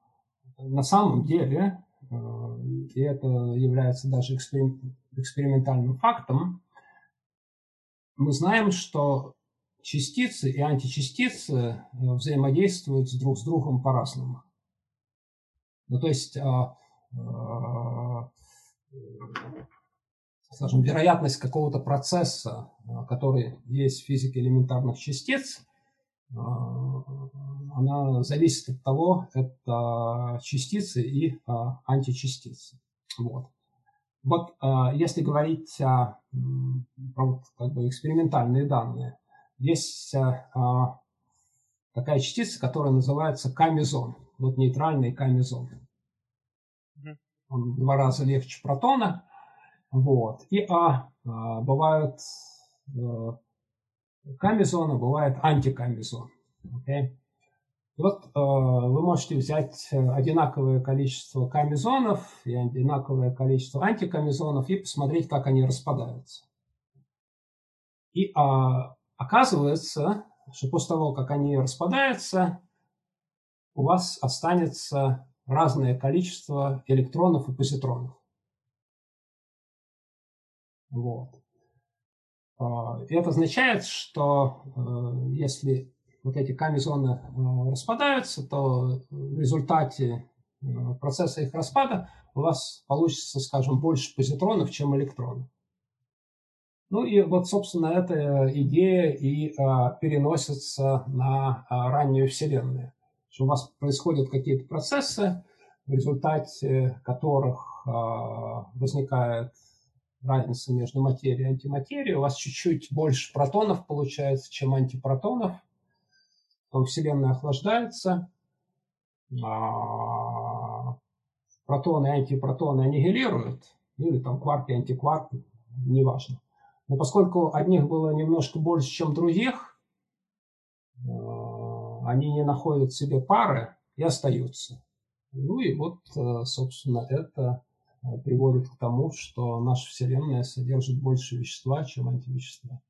на самом деле, и это является даже экспериментальным фактом, мы знаем, что частицы и античастицы э, взаимодействуют друг с другом по-разному. Ну, то есть а, Э, скажем, вероятность какого-то процесса, э, который есть в физике элементарных частиц, э, она зависит от того, это частицы и античастицы. Вот. Вот если говорить о, про как бы экспериментальные данные, есть такая частица, которая называется камезон, вот нейтральный камезон он в два раза легче протона. Вот. И А, а бывают э, камезоны, бывает антикамезон. Okay? И вот э, вы можете взять одинаковое количество камезонов и одинаковое количество антикамезонов и посмотреть, как они распадаются. И а, оказывается, что после того, как они распадаются, у вас останется разное количество электронов и позитронов. Вот. А, это означает, что э, если вот эти камезоны э, распадаются, то в результате э, процесса их распада у вас получится, скажем, больше позитронов, чем электронов. Ну и вот, собственно, эта идея и переносится на раннюю Вселенную что у вас происходят какие-то процессы, в результате которых возникает разница между материей и антиматерией. У вас чуть-чуть больше протонов получается, чем антипротонов. Потом Вселенная охлаждается. А, протоны и антипротоны аннигилируют. Ну или там кварк и антикварк, неважно. Но поскольку одних было немножко больше, чем других, а, они не находят себе пары и остаются. Ну и вот, э, собственно, это э, приводит к тому, что наша Вселенная содержит больше вещества, чем антивещества.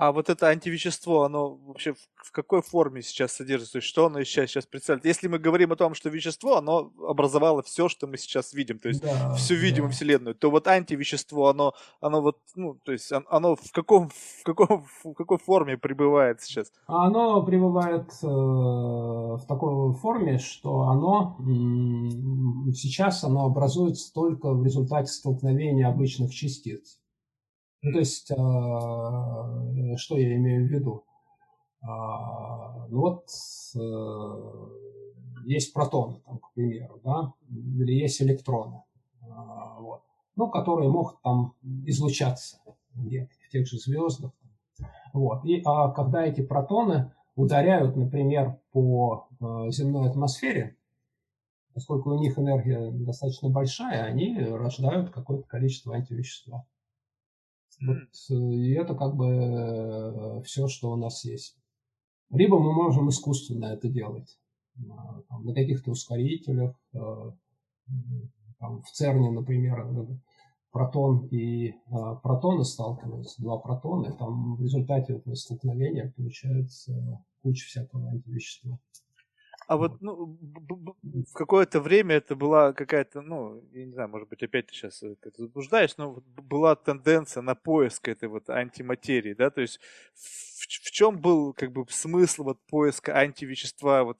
А вот это антивещество, оно вообще в какой форме сейчас содержится? То есть что оно сейчас, сейчас представляет? Если мы говорим о том, что вещество, оно образовало все, что мы сейчас видим, то есть да, всю видимую да. Вселенную, то вот антивещество, оно, оно вот, ну, то есть оно в, каком, в, каком, в какой форме пребывает сейчас? Оно пребывает э, в такой форме, что оно сейчас оно образуется только в результате столкновения обычных частиц. Ну, то есть, а, что я имею в виду? А, ну вот э, есть протоны, там, к примеру, да, или есть электроны, вот, ну, которые могут там излучаться где-то в тех же звездах. Вот. И а когда эти протоны ударяют, например, по э, земной атмосфере, поскольку у них энергия достаточно большая, они рождают какое-то количество антивещества. Вот, и это как бы все, что у нас есть. Либо мы можем искусственно это делать. Там, на каких-то ускорителях, там, в ЦЕРНе, например, протон и протоны сталкиваются, два протона, и там в результате этого столкновения получается куча всякого антивещества. А вот, ну, в какое-то время это была какая-то, ну, я не знаю, может быть, опять ты сейчас заблуждаешь, но была тенденция на поиск этой вот антиматерии, да, то есть в, в чем был, как бы, смысл вот поиска антивещества, вот,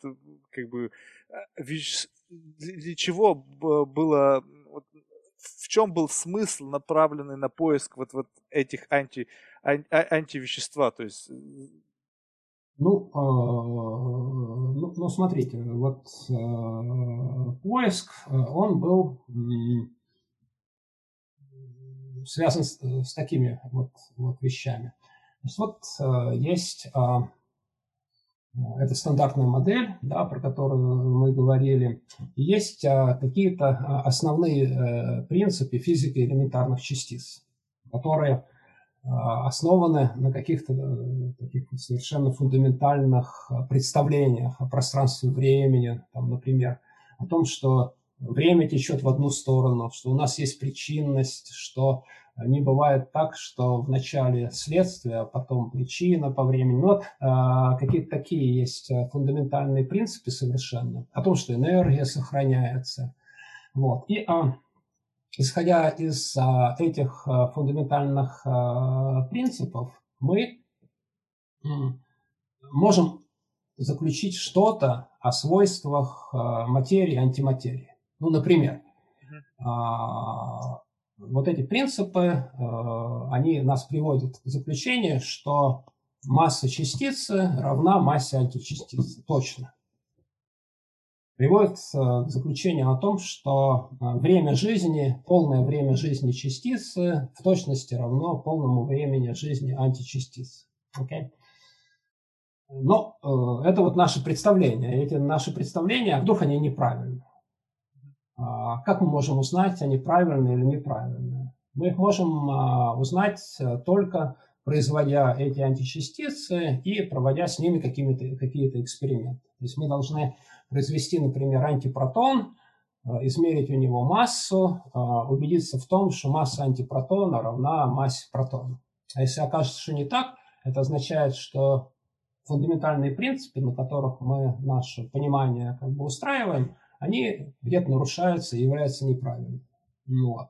как бы, а, веще... для чего было, вот, в чем был смысл, направленный на поиск вот, вот этих анти, ан, а, антивещества, то есть ну, э, ну, ну, смотрите, вот э, поиск, э, он был связан с, с такими вот, вот вещами. То есть вот есть это стандартная модель, да, про которую мы говорили. есть какие-то основные принципы физики элементарных частиц, которые а, основаны на каких-то э, таких совершенно фундаментальных а, представлениях о пространстве времени, там, например, о том, что время течет в одну сторону, что у нас есть причинность, что не бывает так, что в начале следствия, а потом причина по времени. Но э, какие-то такие есть э, фундаментальные принципы совершенно о том, что энергия сохраняется. Вот. И а, Исходя из а, этих а, фундаментальных а, принципов, мы можем заключить что-то о свойствах материи и антиматерии. Ну, например, вот эти принципы, они нас приводят к заключению, что масса частицы равна массе античастицы. Точно приводит э, к заключению о том, что э, время жизни, полное время жизни частицы в точности равно полному времени жизни античастицы. Okay? Но э, это вот наши представления. Эти наши представления, а вдруг они неправильны? А как мы можем узнать, они правильные или неправильные? Мы их можем а, узнать только производя эти античастицы и проводя с ними какие-то какие эксперименты. То есть мы должны произвести, например, антипротон, э, измерить у него массу, э, убедиться в том, что масса антипротона равна массе протона. А если окажется, что не так, это означает, что фундаментальные принципы, на которых мы наше понимание как бы устраиваем, они где-то нарушаются и являются неправильными. Вот.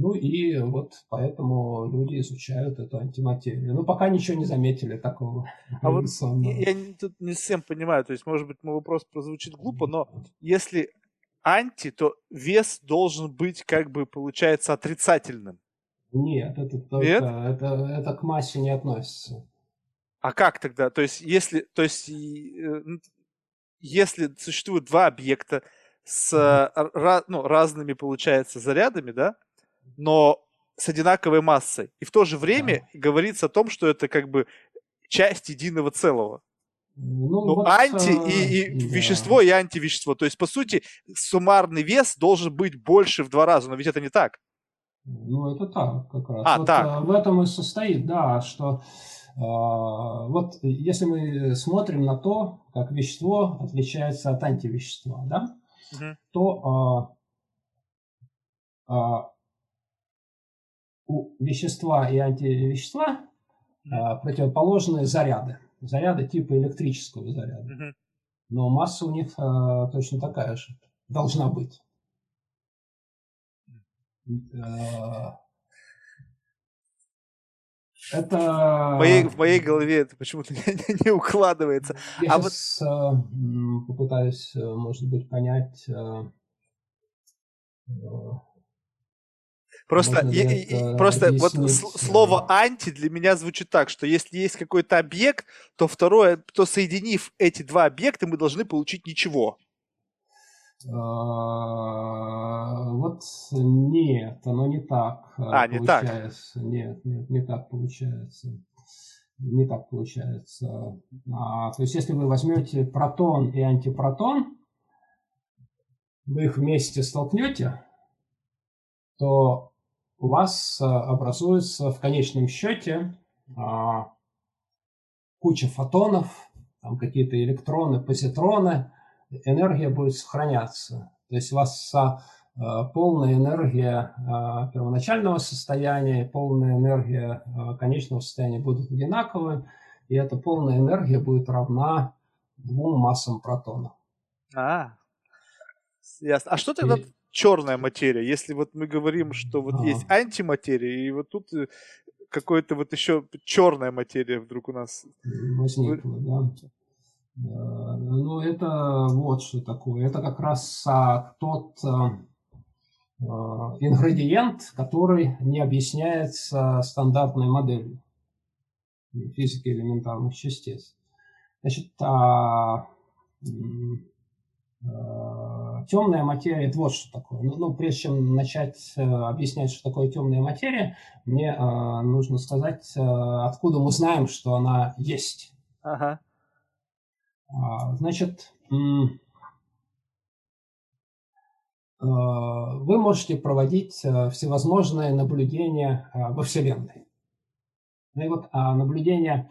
Ну и вот поэтому люди изучают эту антиматерию. Но пока ничего не заметили такого. А вот я, я тут не совсем понимаю, то есть, может быть, мой вопрос прозвучит глупо, но если анти, то вес должен быть, как бы, получается, отрицательным. Нет, это только, Нет? Это, это к массе не относится. А как тогда? То есть, если, то есть, э, если существуют два объекта с mm-hmm. ну, разными, получается, зарядами, да, но с одинаковой массой. И в то же время да. говорится о том, что это как бы часть единого целого. Ну, ну вот, анти и, и да. вещество, и антивещество. То есть, по сути, суммарный вес должен быть больше в два раза, но ведь это не так. Ну, это так, как раз. А, вот, так. А, в этом и состоит, да, что э, вот если мы смотрим на то, как вещество отличается от антивещества, да, угу. то э, э, у вещества и антивещества а, противоположные заряды. Заряды типа электрического заряда. Но масса у них а, точно такая же. Должна быть. А, это... В моей, в моей голове это почему-то не, не укладывается. Я а сейчас вот... попытаюсь, может быть, понять Просто, я, просто вот слово анти для меня звучит так, что если есть какой-то объект, то второе, то соединив эти два объекта, мы должны получить ничего. А, вот нет, оно не так. А, не так. Нет, нет, не так получается. Не так получается. А, то есть, если вы возьмете протон и антипротон, вы их вместе столкнете, то у вас образуется в конечном счете а, куча фотонов, там какие-то электроны, позитроны, энергия будет сохраняться. То есть у вас Э, полная энергия э, первоначального состояния и полная энергия э, конечного состояния будут одинаковы, и эта полная энергия будет равна двум массам протонов. А, ясно. А что тогда и... черная материя? Если вот мы говорим, что вот а. есть антиматерия, и вот тут какой-то вот еще черная материя вдруг у нас возникла, да. Ну, это вот что такое. Это как раз а, тот Э, ингредиент, который не объясняется стандартной моделью физики элементарных частиц. Значит, а, а, темная материя, это вот что такое. Ну, ну, прежде чем начать а, объяснять, что такое темная материя, мне а, нужно сказать, а, откуда мы знаем, что она есть. Ага. А, значит, Э, вы можете проводить э, всевозможные наблюдения э, во Вселенной. Ну и вот а наблюдения,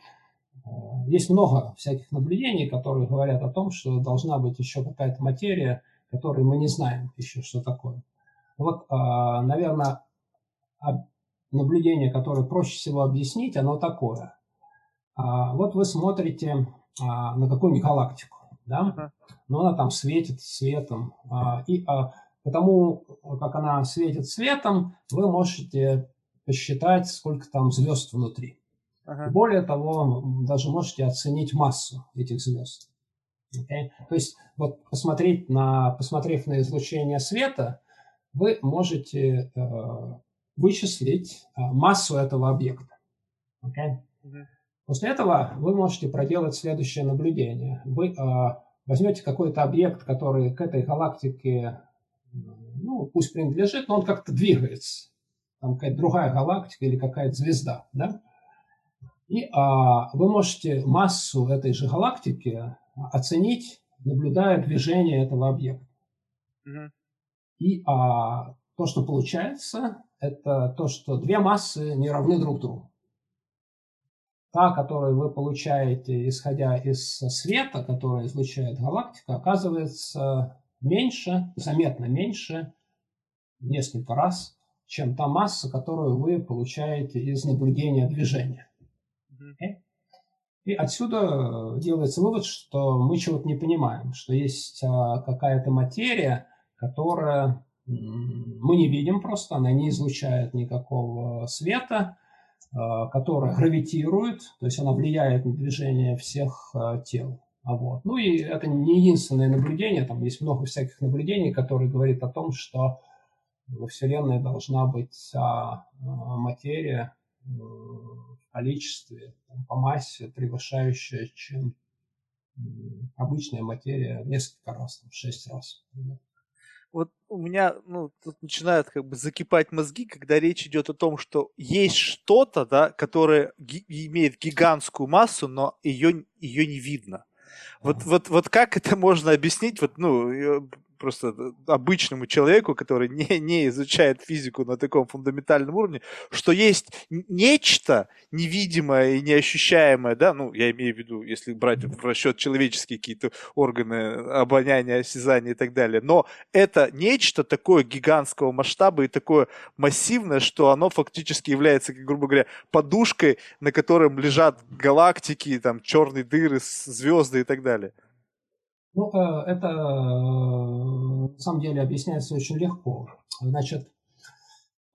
есть много всяких наблюдений, которые говорят о том, что должна быть еще какая-то материя, которой мы не знаем еще, что такое. Вот, наверное, наблюдение, которое проще всего объяснить, оно такое. Вот вы смотрите на какую-нибудь галактику, да? но она там светит светом, и Потому как она светит светом, вы можете посчитать, сколько там звезд внутри. Ага. Более того, даже можете оценить массу этих звезд. Okay? То есть, вот посмотреть на, посмотрев на излучение света, вы можете э, вычислить э, массу этого объекта. Okay? uh После этого вы можете проделать следующее наблюдение. Вы э, возьмете какой-то объект, который к этой галактике ну, пусть принадлежит, но он как-то двигается. Там какая-то другая галактика или какая-то звезда, да? И а, вы можете массу этой же галактики оценить, наблюдая движение этого объекта. Mm-hmm. И а, то, что получается, это то, что две массы не равны друг другу. Та, которую вы получаете, исходя из света, который излучает галактика, оказывается меньше, заметно меньше, несколько раз, чем та масса, которую вы получаете из наблюдения движения. Okay? И отсюда делается вывод, что мы чего-то не понимаем, что есть а, какая-то материя, которая мы не видим просто, она не излучает никакого света, а, которая гравитирует, то есть она влияет на движение всех а, тел. А вот. Ну и это не единственное наблюдение, там есть много всяких наблюдений, которые говорят о том, что во Вселенной должна быть материя э, количестве, там, по массе, превышающая, чем обычная материя несколько раз, в шесть раз. Вот у меня ну, тут начинают как бы закипать мозги, когда речь идет о том, что есть что-то, да, которое ги- имеет гигантскую массу, но ее, ее не видно. Вот, вот, вот как это можно объяснить? Вот, ну, просто обычному человеку, который не, не изучает физику на таком фундаментальном уровне, что есть нечто невидимое и неощущаемое, да, ну, я имею в виду, если брать в расчет человеческие какие-то органы обоняния, осязания и так далее, но это нечто такое гигантского масштаба и такое массивное, что оно фактически является, грубо говоря, подушкой, на котором лежат галактики, там, черные дыры, звезды и так далее. Ну, э, это э, на самом деле объясняется очень легко. Значит,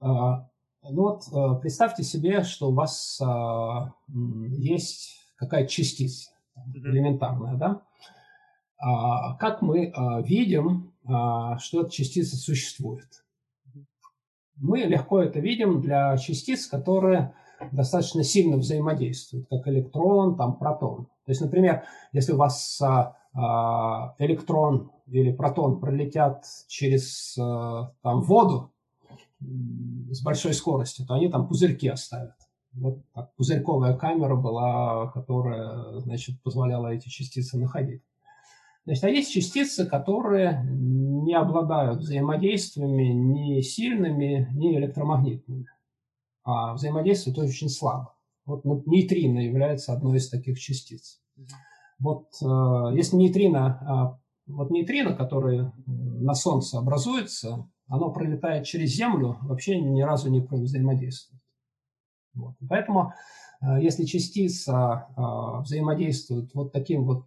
э, ну вот представьте себе, что у вас есть какая-то частица элементарная, да? А как мы видим, что эта частица существует? Мы легко это видим для частиц, которые достаточно сильно взаимодействуют, как электрон, там, протон. То есть, например, если у вас а, электрон или протон пролетят через а, там, воду с большой скоростью, то они там пузырьки оставят. Вот так, пузырьковая камера была, которая, значит, позволяла эти частицы находить. Значит, а есть частицы, которые не обладают взаимодействиями ни сильными, ни электромагнитными, а взаимодействуют очень слабо. Вот нейтрино является одной из таких частиц. Вот э, если нейтрино, а, вот нейтрино, которое на Солнце образуется, оно пролетает через Землю, вообще ни разу не взаимодействует. Вот. Поэтому, э, если частица э, взаимодействует вот таким вот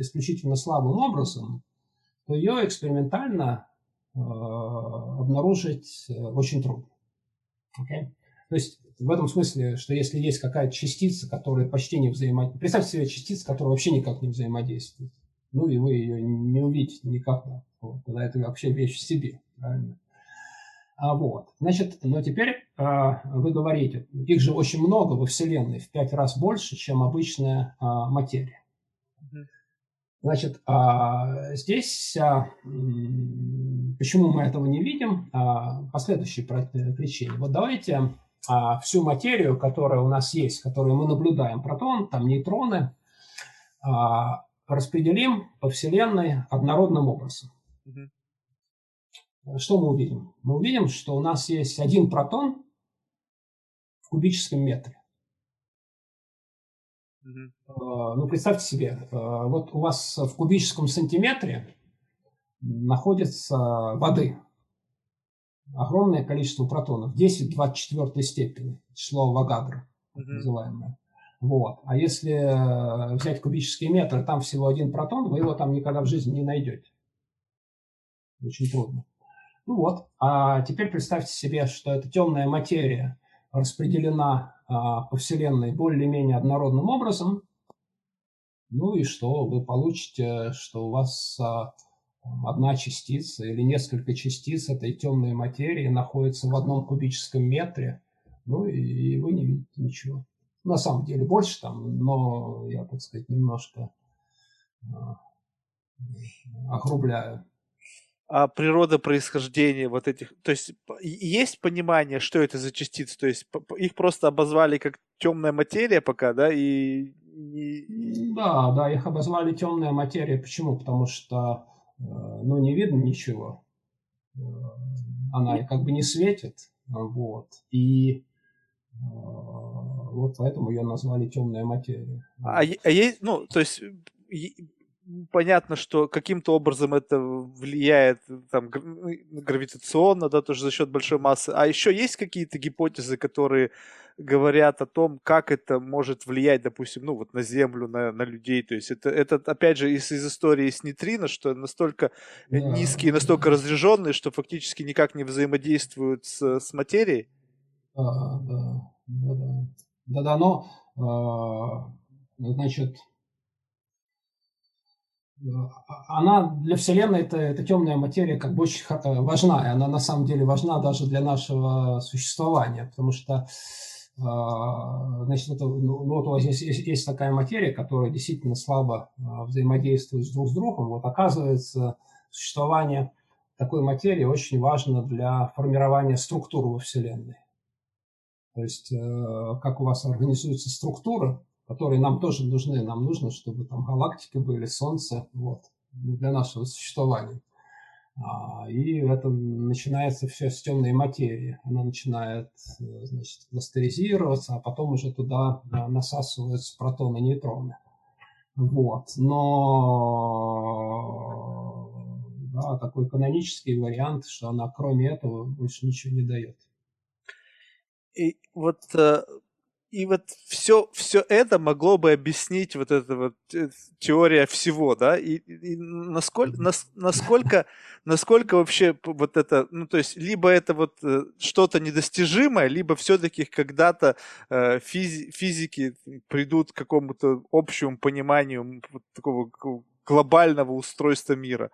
исключительно слабым образом, то ее экспериментально обнаружить очень трудно. Okay? То есть в этом смысле, что если есть какая-то частица, которая почти не взаимодействует, представьте себе частицу, которая вообще никак не взаимодействует, ну и вы ее не увидите никогда. Вот, тогда это вообще вещь в себе, правильно? А вот, значит, но теперь а, вы говорите, их же очень много во Вселенной, в пять раз больше, чем обычная а, материя. Значит, а, здесь а, почему мы этого не видим? А, по следующей причине. Вот давайте а, всю материю, которая у нас есть, которую мы наблюдаем, протон, там нейтроны, а, распределим по Вселенной однородным образом. Угу. Что мы увидим? Мы увидим, что у нас есть один протон в кубическом метре. Угу. Ну, представьте себе, вот у вас в кубическом сантиметре находится воды – огромное количество протонов, 10 в 24 степени, число Авогадро, так называемое. Вот. А если э, взять кубические метры, там всего один протон, вы его там никогда в жизни не найдете. Очень трудно. Ну вот. А теперь представьте себе, что эта темная материя распределена а, по Вселенной более-менее однородным образом. Ну и что вы получите, что у вас а, одна частица или несколько частиц этой темной материи находятся в одном кубическом метре, ну и, и вы не видите ничего. На самом деле больше там, но я, так сказать, немножко э, огрубляю. А природа происхождения вот этих, то есть есть понимание, что это за частицы, то есть их просто обозвали как темная материя пока, да, и, и... Да, да, их обозвали темная материя. Почему? Потому что Э, ну, не видно ничего. Э, она как бы не светит, вот. И э, вот поэтому ее назвали темная материя. А, а есть, ну, то есть понятно, что каким-то образом это влияет там ну, гравитационно, да, тоже за счет большой массы. А еще есть какие-то гипотезы, которые говорят о том, как это может влиять, допустим, ну вот на Землю, на, на людей. То есть это, это опять же из, из истории с нейтрино, что настолько да. низкие, настолько разряженные, что фактически никак не взаимодействуют с, с материей. Да, да, да, да. Да, да, но э, значит, она для Вселенной это, это темная материя как бы очень важна, и она на самом деле важна даже для нашего существования, потому что а, значит, это, ну, ну, вот у вас есть, есть, есть такая материя, которая действительно слабо а, взаимодействует друг с другом. Вот оказывается, существование такой материи очень важно для формирования структуры во Вселенной. То есть, э, как у вас организуется структура, которые нам тоже нужны. Нам нужно, чтобы там галактики были, Солнце, вот, для нашего существования. А, и это начинается все с темной материи. Она начинает значит, кластеризироваться, а потом уже туда насасываются протоны и нейтроны. Вот. Но да, такой канонический вариант, что она кроме этого больше ничего не дает. И вот э, и вот все, все это могло бы объяснить вот эта вот э, теория всего, да, и, и насколько, нас, насколько, насколько вообще вот это, ну, то есть, либо это вот э, что-то недостижимое, либо все-таки когда-то э, физи, физики придут к какому-то общему пониманию вот такого глобального устройства мира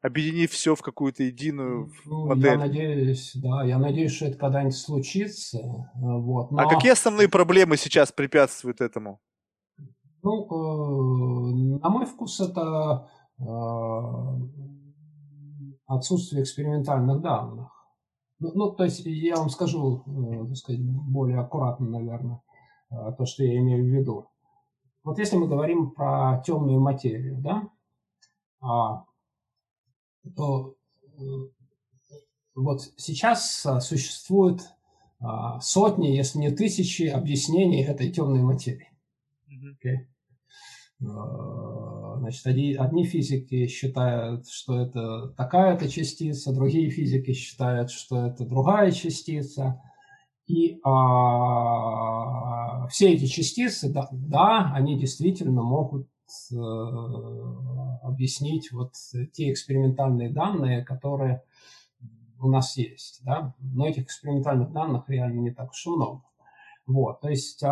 объединив все в какую-то единую ну, модель. Я надеюсь, да, я надеюсь, что это когда-нибудь случится. Вот. А Но... А какие основные проблемы сейчас препятствуют этому? Ну, э, на мой вкус, это э, отсутствие экспериментальных данных. Ну, ну, то есть я вам скажу, э, так сказать, более аккуратно, наверное, э, то, что я имею в виду. вот если мы говорим про темную материю, да, а, вот сейчас а, существует а, сотни, если не тысячи объяснений этой темной материи. Okay. Значит, одни, одни физики считают, что это такая-то частица, другие физики считают, что это другая частица. И а, все эти частицы, да, да, они действительно могут э, объяснить вот те экспериментальные данные, которые у нас есть. Да? Но этих экспериментальных данных реально не так уж и много. Вот, то есть э,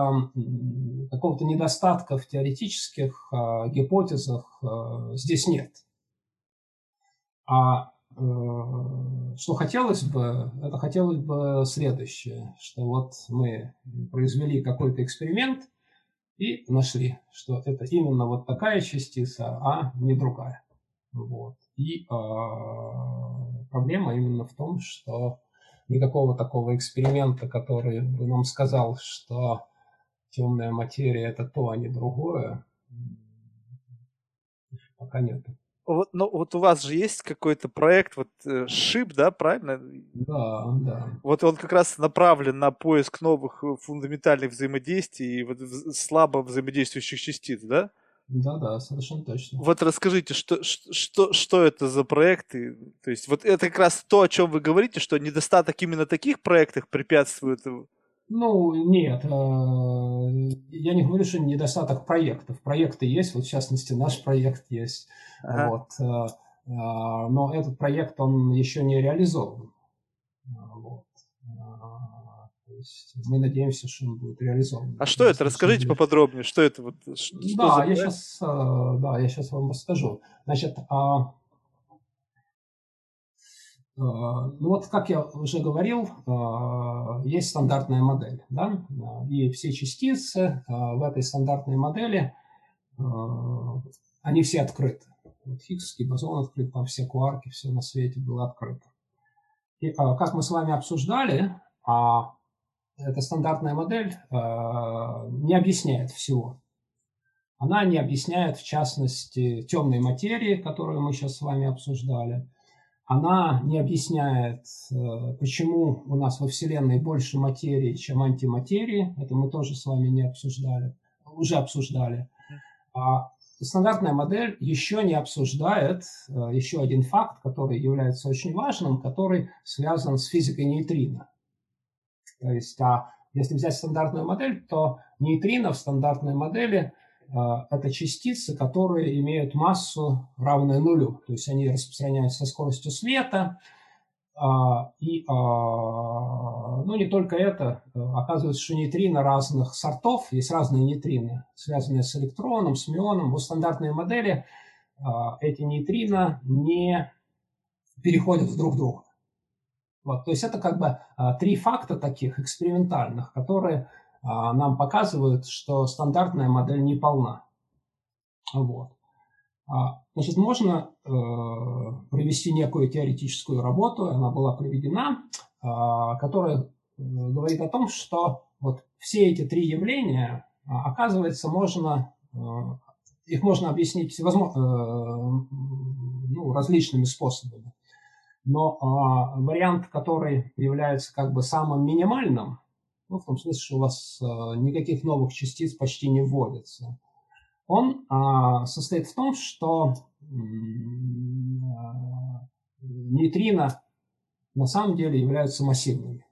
какого-то недостатка в теоретических э, гипотезах э, здесь нет. А э, что хотелось бы, это хотелось бы следующее, что вот мы произвели какой-то эксперимент и нашли, что это именно вот такая частица, а не другая. Вот. И э, проблема именно в том, что никакого такого эксперимента, который бы нам сказал, что темная материя это то, а не другое, пока нет. Вот, ну, вот у вас же есть какой-то проект, вот э, ШИП, да, правильно? Да, да. Вот он как раз направлен на поиск новых э, фундаментальных взаимодействий и вот слабо взаимодействующих частиц, да? Да, да, совершенно точно. Вот расскажите, что, что, что это за проекты? То есть вот это как раз то, о чем вы говорите, что недостаток именно таких проектов препятствует ну, нет, э, я не говорю, что недостаток проектов. Проекты есть, вот в частности наш проект есть. Ага. Вот. Э, э, но этот проект, он еще не реализован. Вот есть мы надеемся, что он будет реализован. А что это? Расскажите поподробнее, что это вот? Что да, я сейчас, да, я сейчас вам расскажу. Значит, а, ну вот, как я уже говорил, э, есть стандартная модель, да, и все частицы в этой стандартной модели, они все открыты. Вот Хиггский бозон открыт, там все кварки, все на свете было открыто. И как мы с вами обсуждали, а эта стандартная модель э, не объясняет всего. Она не объясняет, в частности, темной материи, которую мы сейчас с вами обсуждали. Она не объясняет, э, почему у нас во Вселенной больше материи, чем антиматерии. Это мы тоже с вами не обсуждали, уже обсуждали. А стандартная модель еще не обсуждает э, еще один факт, который является очень важным, который связан с физикой нейтрино. То есть, а если взять стандартную модель, то нейтрино в стандартной модели это частицы, которые имеют массу равную нулю. То есть они распространяются со скоростью света. А, и а, ну, не только это, оказывается, что нейтрино разных сортов, есть разные нейтрино, связанные с электроном, с мионом. В стандартной модели эти нейтрино не переходят друг в друга. Вот, то есть это как бы а, три факта таких экспериментальных, которые а, нам показывают, что стандартная модель не полна. Вот. А, значит, можно э, провести некую теоретическую работу, она была проведена, которая э, говорит о том, что вот все эти три явления, оказывается, можно, э, их можно объяснить всевозможно, ну, различными способами. Но а, вариант, который является как бы самым минимальным, ну, в том смысле, что у вас а, никаких новых частиц почти не вводится, он а, состоит в том, что а, нейтрино на самом деле являются массивными.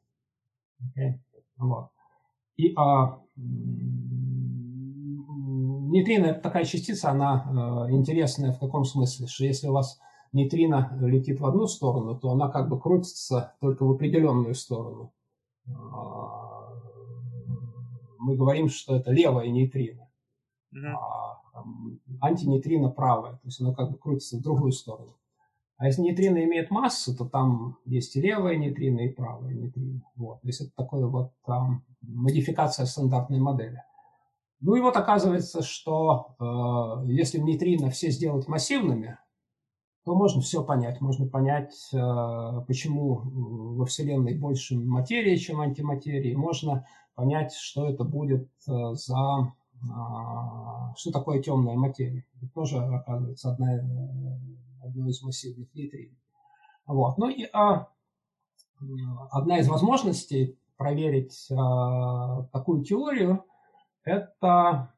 Okay? Вот. И а, нейтрино это такая частица, она а, интересная в каком смысле, что если у вас нейтрино летит в одну сторону, то она как бы крутится только в определенную сторону. Мы говорим, что это левая нейтрино, а антинейтрино правая, то есть она как бы крутится в другую сторону. А если нейтрино имеет массу, то там есть и левая нейтрино, и правая нейтрино. Вот. То есть это такая вот там, модификация стандартной модели. Ну и вот оказывается, что э, если нейтрино все сделать массивными, то можно все понять. Можно понять, э, почему во Вселенной больше материи, чем антиматерии. Можно понять, что это будет э, за что такое темная материя. Это тоже, оказывается, одна, одно из массивных нейтрин. Вот. Ну и а, одна из возможностей проверить а, такую теорию – это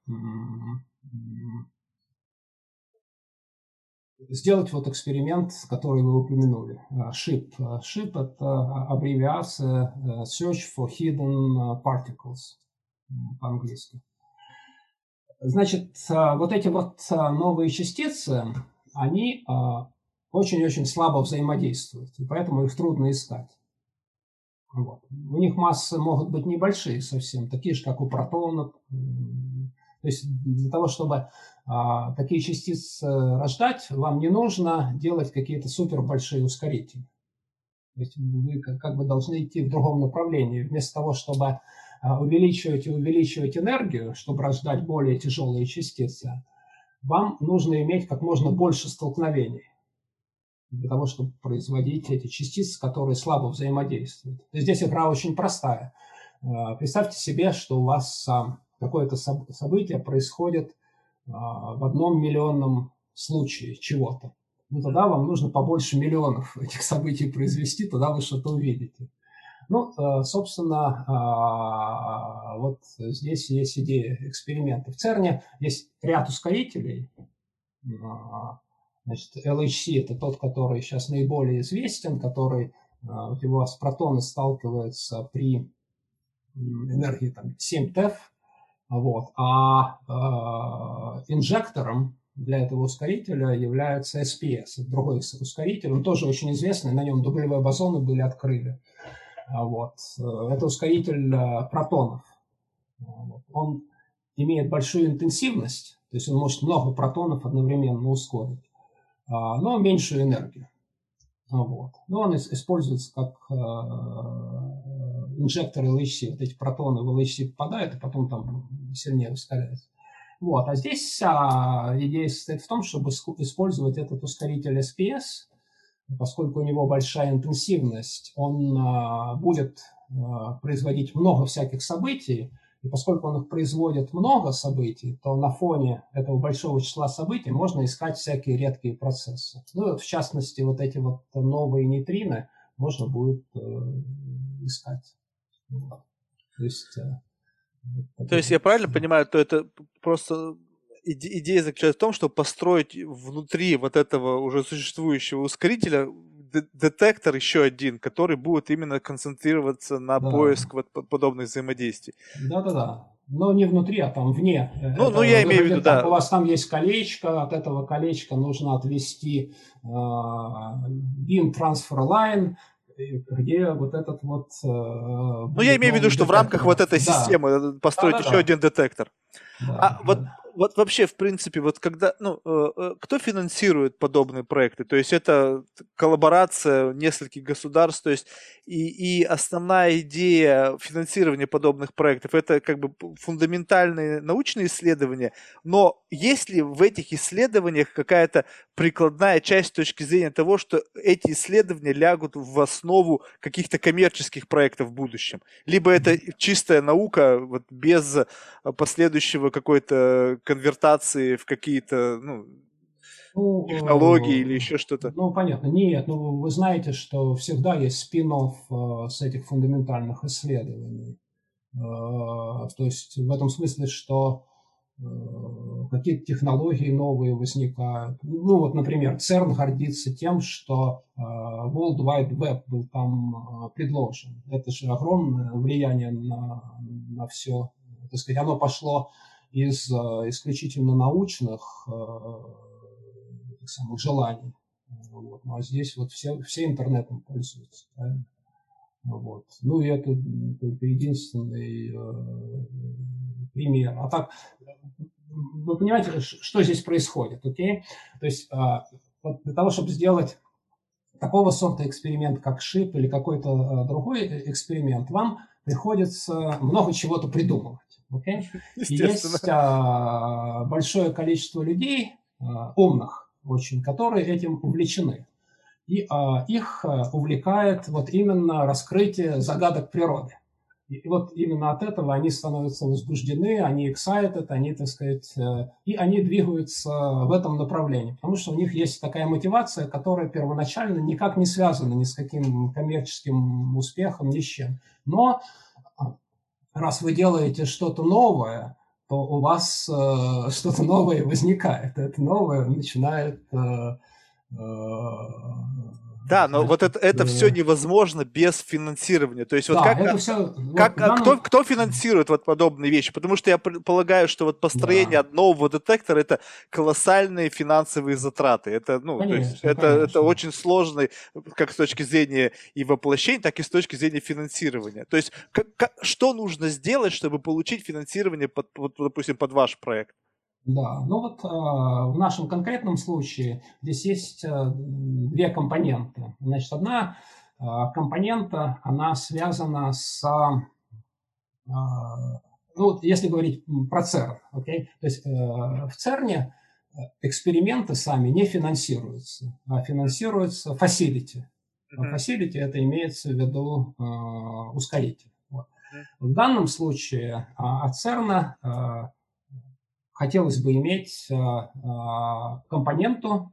сделать вот эксперимент, который вы упомянули. SHIP. SHIP – это аббревиация э, Search for Hidden Particles по-английски. Значит, вот эти вот новые частицы, они очень-очень слабо взаимодействуют, и поэтому их трудно искать. Вот. У них массы могут быть небольшие совсем, такие же, как у протонов. То есть для того, чтобы такие частицы рождать, вам не нужно делать какие-то супер большие ускорители. То есть вы как, бы должны идти в другом направлении. Вместо того, чтобы а, увеличивать и увеличивать энергию, чтобы рождать более тяжелые частицы, вам нужно иметь как можно больше столкновений для того, чтобы производить эти частицы, которые слабо взаимодействуют. Здесь игра очень простая. А, представьте себе, что у вас а, какое-то событие происходит в одном миллионном случае чего-то. Ну, тогда вам нужно побольше миллионов этих событий произвести, тогда вы что-то увидите. Ну, э, собственно, а, вот здесь есть идея эксперимента. В ЦЕРНе есть ряд ускорителей. А, значит, LHC – это тот, который сейчас наиболее известен, который а, вот его с протоны сталкиваются при энергии там, 7 ТЭФ. Вот. А инжектором для этого ускорителя является SPS, другой ускоритель. Он тоже очень известный, на нем дублевые бозоны были открыты. А вот. Э, это ускоритель э, протонов. Он имеет большую интенсивность, то есть он может много протонов одновременно ускорить, а, но меньшую энергию. Вот. Но он используется как э, инжектор LHC. Вот эти протоны в LHC попадают, и потом там сильнее ускоряются. Вот. А здесь вся идея состоит в том, чтобы использовать этот ускоритель SPS поскольку у него большая интенсивность, он а, будет а, производить много всяких событий, и поскольку он их производит много событий, то на фоне этого большого числа событий можно искать всякие редкие процессы. Ну, вот, в частности, вот эти вот новые нейтрины можно будет э, искать. То есть, э, то есть я правильно понимаю, то это просто идея заключается в том, чтобы построить внутри вот этого уже существующего ускорителя детектор еще один, который будет именно концентрироваться на да. поиск вот подобных взаимодействий. Да-да-да. Но не внутри, а там вне. Ну, ну я имею в виду, да. У вас там есть колечко, от этого колечка нужно отвести э, beam transfer line, где вот этот вот... Э, ну, я имею в виду, что детектор. в рамках вот этой да. системы построить да, да, еще да. один детектор. Да, а да. вот вот вообще, в принципе, вот когда, ну, э, э, кто финансирует подобные проекты? То есть это коллаборация нескольких государств, то есть и, и основная идея финансирования подобных проектов это как бы фундаментальные научные исследования, но есть ли в этих исследованиях какая-то прикладная часть с точки зрения того, что эти исследования лягут в основу каких-то коммерческих проектов в будущем? Либо это чистая наука вот без последующего какой-то конвертации в какие-то ну, ну, технологии э, или еще что-то? Ну, понятно. Нет, ну вы знаете, что всегда есть спин э, с этих фундаментальных исследований. Э, то есть в этом смысле, что э, какие-то технологии новые возникают. Ну вот, например, ЦЕРН гордится тем, что э, World Wide Web был там э, предложен. Это же огромное влияние на, на все. Так сказать, оно пошло из э, исключительно научных э, самых желаний. Вот. Ну, а здесь вот все, все интернетом пользуются. Правильно? Вот. Ну, и это только единственный э, пример. А так, вы понимаете, что здесь происходит, окей? То есть э, вот для того, чтобы сделать такого сорта эксперимент, как ШИП или какой-то э, другой эксперимент, вам приходится много чего-то придумывать. Okay? Есть а, большое количество людей, а, умных очень, которые этим увлечены. И а, их а, увлекает вот именно раскрытие загадок природы. И вот именно от этого они становятся возбуждены, они excited, они, так сказать, э, и они двигаются в этом направлении, потому что у них есть такая мотивация, которая первоначально никак не связана ни с каким коммерческим успехом, ни с чем. Но а, раз вы делаете что-то новое, то у вас э, что-то новое возникает. Это новое начинает э, да, но вот это, это все невозможно без финансирования. То есть вот да, как, все, как вот, кто, кто финансирует вот подобные вещи? Потому что я полагаю, что вот построение да. нового детектора это колоссальные финансовые затраты. Это, ну, конечно, то есть это, это очень сложно как с точки зрения и воплощения, так и с точки зрения финансирования. То есть как, как, что нужно сделать, чтобы получить финансирование, под, вот, допустим, под ваш проект? Да, ну вот э, в нашем конкретном случае здесь есть э, две компоненты. Значит, одна э, компонента, она связана с, э, ну вот если говорить про ЦЕРН, okay? то есть э, в ЦЕРНе эксперименты сами не финансируются, а финансируются facility. Facility это имеется в виду э, ускоритель. Вот. В данном случае от ЦЕРНа хотелось бы иметь э, э, компоненту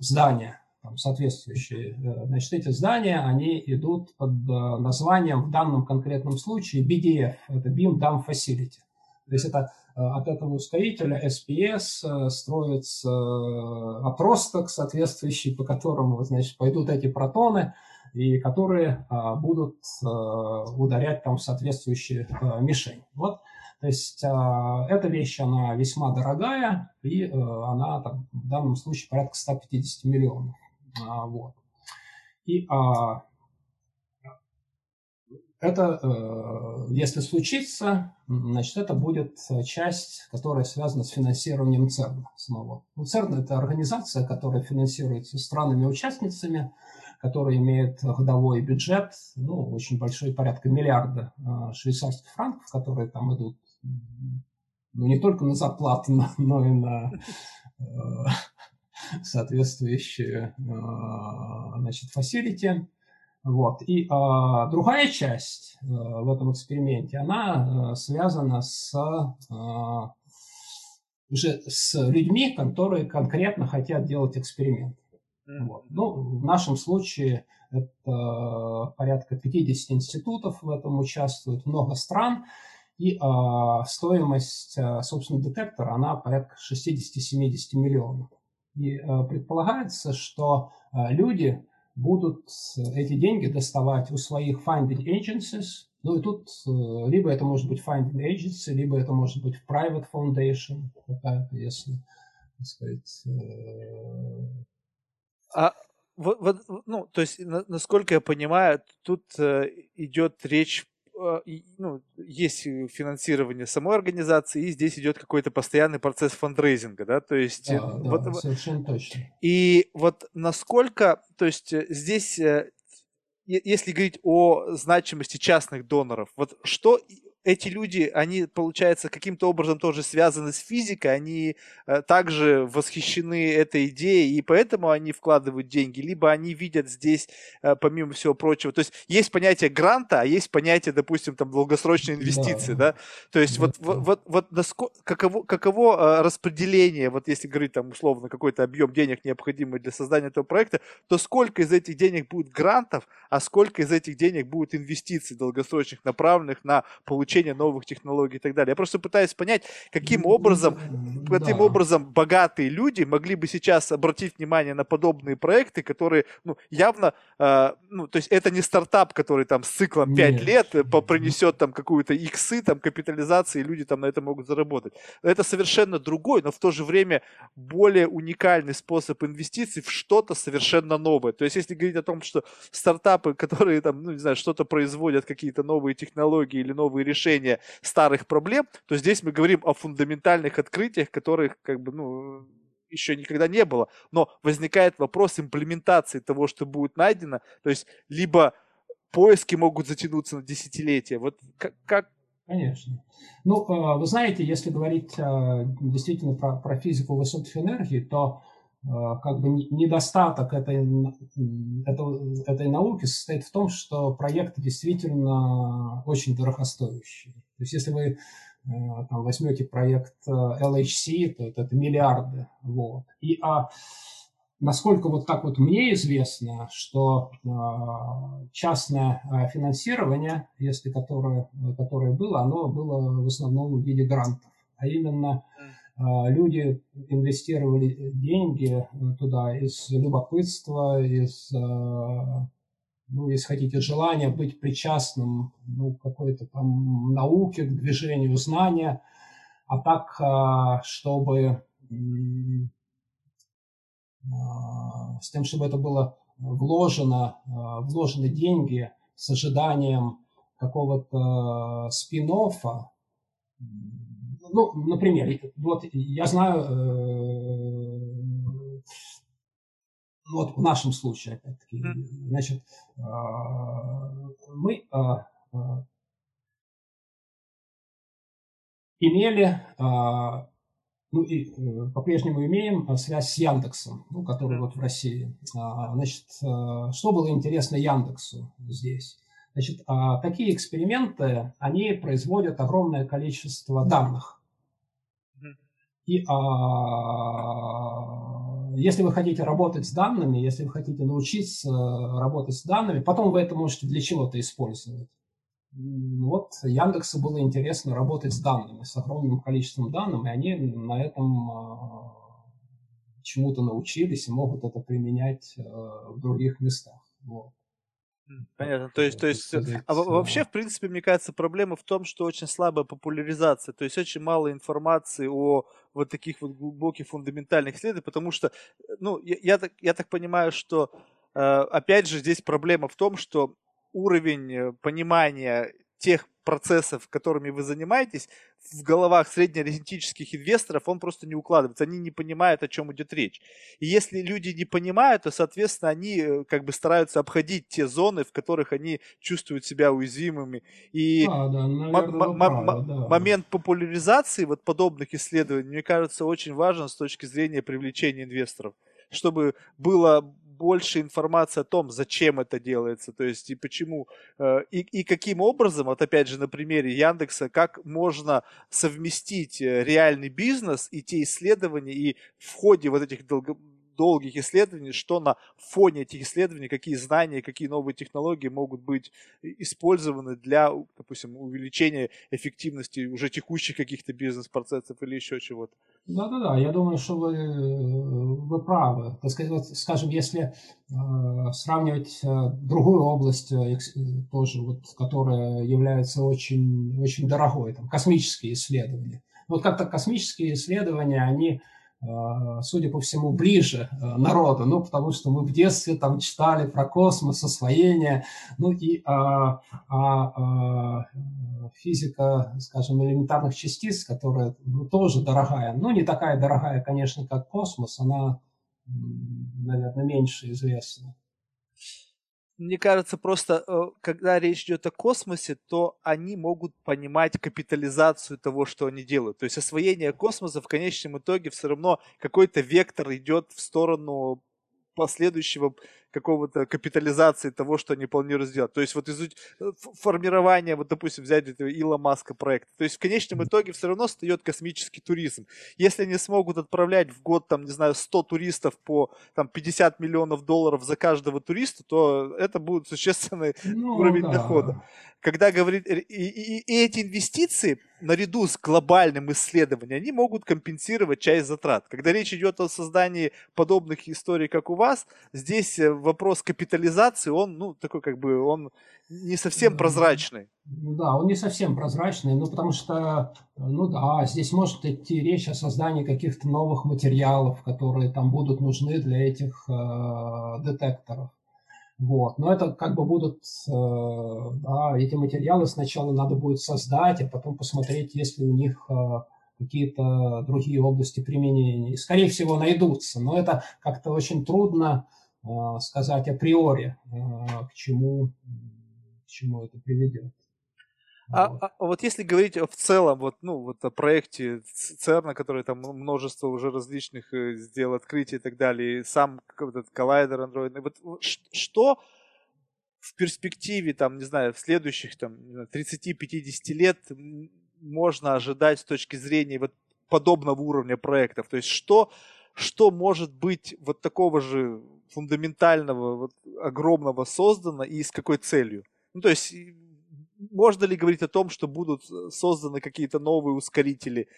здания, там, соответствующие. Э, значит, эти здания, они идут под названием в данном конкретном случае BDF, это Beam Dam Facility. То есть это от этого ускорителя SPS строится отросток соответствующий, по которому, значит, пойдут эти протоны, и которые будут ударять там в соответствующую мишень. Вот то есть а, эта вещь, она весьма дорогая, и э, она там, в данном случае порядка 150 миллионов. А, вот. И а, это, э, если случится, значит, это будет часть, которая связана с финансированием ЦЕРНа самого. Ну, ЦЕРН – это организация, которая финансируется странами-участницами, которая имеет годовой бюджет, ну, очень большой, порядка миллиарда швейцарских франков, которые там идут ну, не только на зарплату, но и на э, соответствующие э, значит, facility. Вот. И а, другая часть а, в этом эксперименте, она а, связана с, а, уже с людьми, которые конкретно хотят делать эксперимент. Вот. Ну, в нашем случае это порядка 50 институтов в этом участвуют, много стран. И а, стоимость, а, собственно, детектора, она порядка 60-70 миллионов. И а, предполагается, что а, люди будут эти деньги доставать у своих finding agencies. Ну и тут а, либо это может быть finding agency, либо это может быть private foundation какая-то, если, так сказать... Э... А вот, вот, ну, то есть, насколько я понимаю, тут э, идет речь ну, есть финансирование самой организации, и здесь идет какой-то постоянный процесс фандрейзинга, да, то есть... Да, э, вот, да, совершенно точно. И вот насколько, то есть э, здесь, э, если говорить о значимости частных доноров, вот что эти люди, они, получается, каким-то образом тоже связаны с физикой, они э, также восхищены этой идеей, и поэтому они вкладывают деньги, либо они видят здесь, э, помимо всего прочего, то есть есть понятие гранта, а есть понятие, допустим, там, долгосрочной инвестиции, да, да? то есть вот, вот, вот, вот насколько, каково, каково э, распределение, вот если говорить там условно какой-то объем денег необходимый для создания этого проекта, то сколько из этих денег будет грантов, а сколько из этих денег будет инвестиций долгосрочных, направленных на получение изучения новых технологий и так далее. Я просто пытаюсь понять, каким образом, да. каким образом богатые люди могли бы сейчас обратить внимание на подобные проекты, которые, ну, явно, э, ну, то есть это не стартап, который там с циклом 5 Нет. лет э, принесет там какую-то иксы, там капитализации, и люди там на это могут заработать. Это совершенно другой, но в то же время более уникальный способ инвестиций в что-то совершенно новое. То есть если говорить о том, что стартапы, которые там, ну, не знаю, что-то производят, какие-то новые технологии или новые решения, решения старых проблем, то здесь мы говорим о фундаментальных открытиях, которых как бы, ну, еще никогда не было. Но возникает вопрос имплементации того, что будет найдено. То есть либо поиски могут затянуться на десятилетия. Вот как, как Конечно. Ну, э, вы знаете, если говорить э, действительно про, про физику высоких энергий, то как бы недостаток этой, этой, этой науки состоит в том, что проект действительно очень дорогостоящий. То есть если вы там, возьмете проект LHC, то это, это миллиарды. Вот. И а, насколько вот так вот мне известно, что а, частное а, финансирование, если которое, которое было, оно было в основном в виде грантов. А именно а, люди инвестировали деньги туда из любопытства, из, ну, если хотите, желания быть причастным ну, какой-то там науке, к движению знания, а так, чтобы а, с тем, чтобы это было вложено, а, вложены деньги с ожиданием какого-то спин. Ну, например, вот я знаю, э, вот в нашем случае, опять-таки, значит, а, мы имели ну и э, по-прежнему имеем э, связь с Яндексом, ну, который вот в России. А, значит, э, что было интересно Яндексу здесь? Значит, такие эксперименты, они производят огромное количество данных. И а, если вы хотите работать с данными, если вы хотите научиться работать с данными, потом вы это можете для чего-то использовать вот Яндексу было интересно работать с данными, с огромным количеством данных, и они на этом а, чему-то научились и могут это применять а, в других местах. Вот. Понятно. То есть, то есть, а вообще, в принципе, мне кажется, проблема в том, что очень слабая популяризация, то есть очень мало информации о вот таких вот глубоких фундаментальных исследованиях, потому что, ну, я, я, так, я так понимаю, что, опять же, здесь проблема в том, что уровень э, понимания тех процессов, которыми вы занимаетесь, в головах среднеарифметических инвесторов он просто не укладывается. Они не понимают, о чем идет речь. И если люди не понимают, то, соответственно, они э, как бы стараются обходить те зоны, в которых они чувствуют себя уязвимыми. И а, да, наверное, правы, да. момент популяризации вот подобных исследований, мне кажется, очень важен с точки зрения привлечения инвесторов чтобы было больше информации о том, зачем это делается, то есть и почему, э, и, и каким образом, вот опять же на примере Яндекса, как можно совместить э, реальный бизнес и те исследования, и в ходе вот этих долго, долгих исследований, что на фоне этих исследований, какие знания, какие новые технологии могут быть использованы для, допустим, увеличения эффективности уже текущих каких-то бизнес-процессов или еще чего-то. Да-да-да, я думаю, что вы, вы правы. Скажем, если э, сравнивать э, другую область, э, тоже вот, которая является очень, очень дорогой, там, космические исследования. Вот как-то космические исследования, они судя по всему, ближе э, народу, ну, потому что мы в детстве там читали про космос, освоение, ну, и а, а, а, физика, скажем, элементарных частиц, которая ну, тоже дорогая, ну, не такая дорогая, конечно, как космос, она, наверное, меньше известна мне кажется, просто э, когда речь идет о космосе, то они могут понимать капитализацию того, что они делают. То есть освоение космоса в конечном итоге все равно какой-то вектор идет в сторону последующего какого-то капитализации того, что они планируют сделать. То есть вот из э, формирования, вот допустим, взять этого Ила Маска проекта. То есть в конечном итоге все равно встает космический туризм. Если они смогут отправлять в год, там, не знаю, 100 туристов по там, 50 миллионов долларов за каждого туриста, то это будет существенный ну, уровень да. дохода. Когда говорит... И, и, и эти инвестиции наряду с глобальным исследованием, они могут компенсировать часть затрат. Когда речь идет о создании подобных историй, как у вас, здесь э, вопрос капитализации, он, ну, такой как бы, он не совсем прозрачный. Ну да, он не совсем прозрачный, ну, потому что, ну да, здесь может идти речь о создании каких-то новых материалов, которые там будут нужны для этих э, детекторов. Вот. Но это как бы будут, э, да, эти материалы сначала надо будет создать, а потом посмотреть, есть ли у них э, какие-то другие области применения. И, скорее всего, найдутся, но это как-то очень трудно э, сказать априори, к чему, к чему это приведет. А, вот. А, а вот если говорить в целом, вот, ну, вот о проекте ЦЕРНа, который там множество уже различных э, сделал открытий и так далее, и сам этот коллайдер андроидный, вот что в перспективе, там, не знаю, в следующих там 30-50 лет можно ожидать с точки зрения вот подобного уровня проектов? То есть что, что может быть вот такого же фундаментального, вот, огромного создано и с какой целью? Ну, то есть можно ли говорить о том, что будут э, созданы какие-то новые ускорители?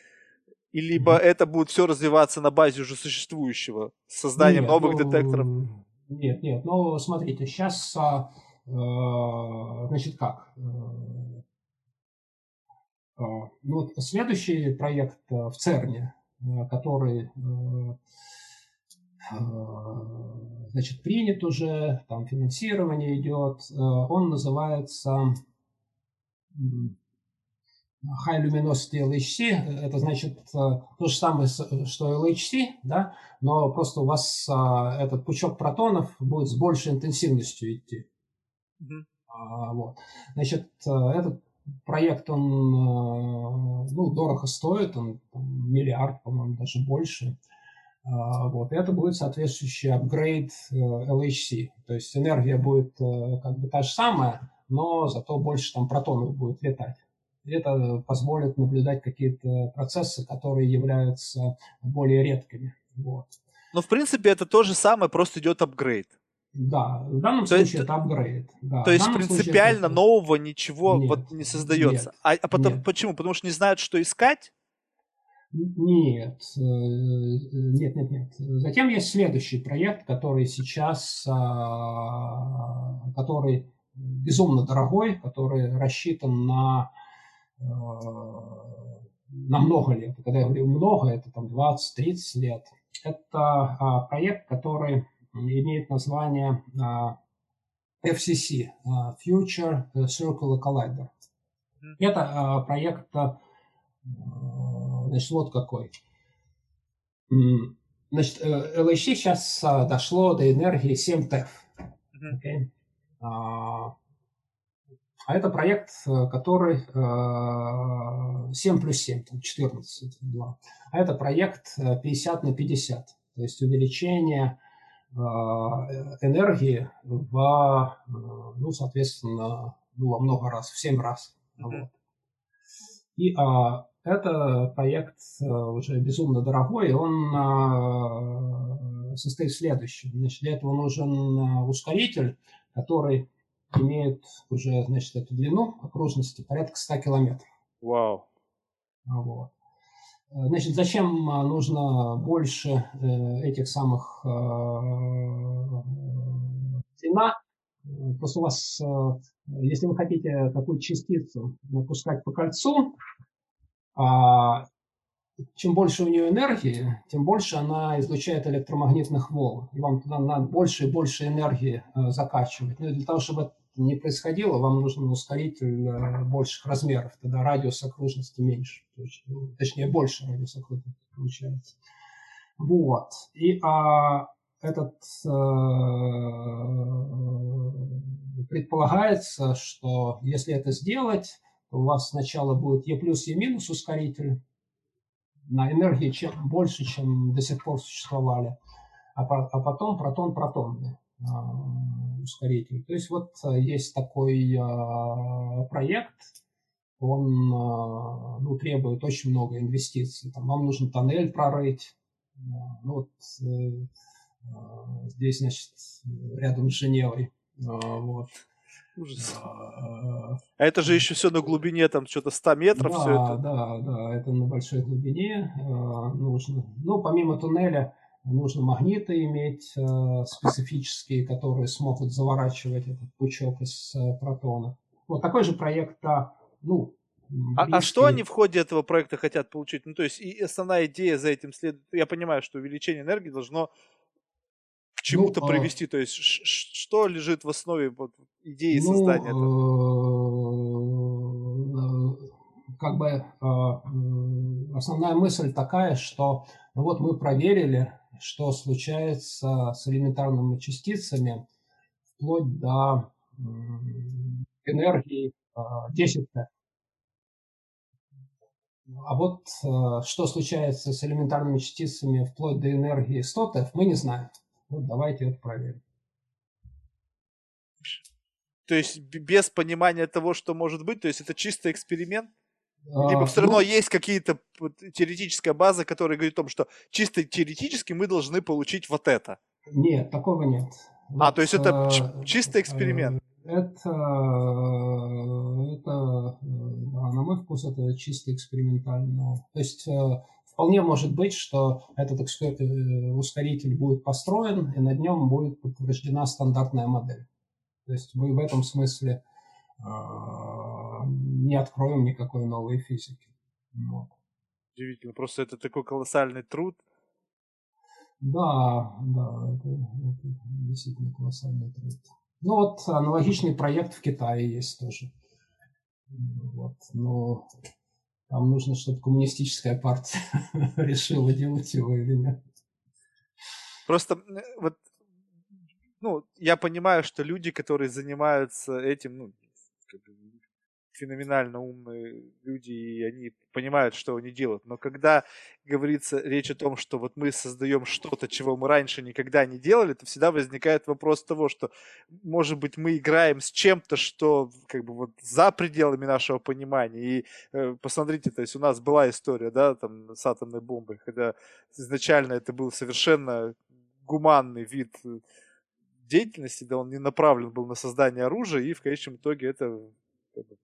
И либо это будет все развиваться на базе уже существующего, с созданием нет, новых ну, детекторов? Нет, нет, ну смотрите, сейчас, а, э, значит как, э, э, ну, вот следующий проект в ЦЕРНе, который значит, принят уже, там финансирование идет, он называется High Luminosity LHC, это значит э, то же самое, что LHC, да, но просто у вас этот пучок протонов будет с большей интенсивностью идти. Mm-hmm. Вот. Значит, э, этот проект, он э, ну, дорого стоит, он там, миллиард, по-моему, даже больше. А, вот. И это будет соответствующий апгрейд LHC. То есть энергия будет как бы та же самая, но зато больше там протонов будет летать. Это позволит наблюдать какие-то процессы, которые являются более редкими. Вот. Но в принципе это то же самое, просто идет апгрейд. Да, в данном то случае есть, это апгрейд. Да, то есть принципиально это... нового ничего нет, вот не создается. Нет, а, а потом нет. почему? Потому что не знают, что искать? Нет, э, нет, нет, нет. Затем есть следующий проект, который сейчас, а, который безумно дорогой, который рассчитан на, э, на много лет. Когда я говорю много, это там 20-30 лет. Это а, проект, который имеет название а, FCC, Future Circular Collider. Это проект, значит, вот какой. Значит, LHC сейчас дошло до энергии 7 ТЭФ. Okay? А, а это проект, э, который 7 э, плюс 7, там 14, 2. А это проект 50 э, на 50, то есть увеличение энергии в, ну, соответственно, ну, во много раз, в 7 раз. Вот. И а, это проект уже безумно дорогой, и он а, состоит в следующем. Значит, для этого нужен ускоритель, который имеет уже, значит, эту длину окружности порядка 100 километров. Вау. Вот. Значит, зачем нужно больше э, этих самых э, длина? Просто у вас, э, если вы хотите такую частицу напускать по кольцу, а, чем больше у нее энергии, тем больше она излучает электромагнитных волн. И вам туда надо больше и больше энергии э, закачивать. Но ну, для того, чтобы это не происходило, вам нужен ускоритель э, больших размеров. Тогда радиус окружности меньше. Ну, точнее, больше радиус окружности получается. Вот. И а, этот э, предполагается, что если это сделать, у вас сначала будет Е плюс, Е минус ускоритель, на энергии чем больше, чем до сих пор существовали, а, а потом протон-протонный а, ускоритель. То есть вот а, есть такой а, проект, он а, ну, требует очень много инвестиций. Там, вам нужно тоннель прорыть. Ну, вот, э, здесь, значит, рядом с Женевой. Вот. Ужас. А это же еще все на глубине, там что-то 100 метров да, все это. Да, да, это на большой глубине э, нужно. Ну, помимо туннеля, нужно магниты иметь э, специфические, которые смогут заворачивать этот пучок из э, протонов. Вот такой же проект, а, ну, а, а что они в ходе этого проекта хотят получить? Ну, то есть, и основная идея за этим следует. Я понимаю, что увеличение энергии должно чему-то ну, привести? А... То есть что лежит в основе идеи ну, создания этого? Э, как бы а, основная мысль такая, что ну вот мы проверили, что случается с элементарными частицами вплоть до энергии 10 Т. А вот э, что случается с элементарными частицами вплоть до энергии 100 ТЭФ, мы не знаем. Вот давайте это проверим. То есть без понимания того, что может быть, то есть это чисто эксперимент? Либо а, все равно ну, есть какие-то теоретическая база, которая говорит о том, что чисто теоретически мы должны получить вот это. Нет, такого нет. А, вот, то есть это э, чисто эксперимент. Это, это да, на мой вкус, это чисто экспериментально. То есть э, вполне может быть, что этот э, ускоритель будет построен, и над нем будет подтверждена стандартная модель. То есть мы в этом смысле а, не откроем никакой новой физики. Вот. Удивительно, просто это такой колоссальный труд. Да, да, это, это действительно колоссальный труд. Ну вот аналогичный проект в Китае есть тоже. Вот, но там нужно, чтобы коммунистическая партия решила делать его или нет. Просто вот ну, я понимаю, что люди, которые занимаются этим, ну, феноменально умные люди, и они понимают, что они делают. Но когда говорится речь о том, что вот мы создаем что-то, чего мы раньше никогда не делали, то всегда возникает вопрос того, что, может быть, мы играем с чем-то, что как бы вот за пределами нашего понимания. И э, посмотрите, то есть у нас была история, да, там с атомной бомбой, когда изначально это был совершенно гуманный вид э, деятельности, да, он не направлен был на создание оружия, и в конечном итоге это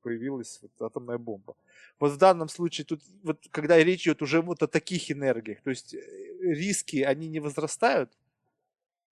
появилась вот атомная бомба. Вот в данном случае тут, вот когда речь идет уже вот о таких энергиях, то есть э, риски, они не возрастают?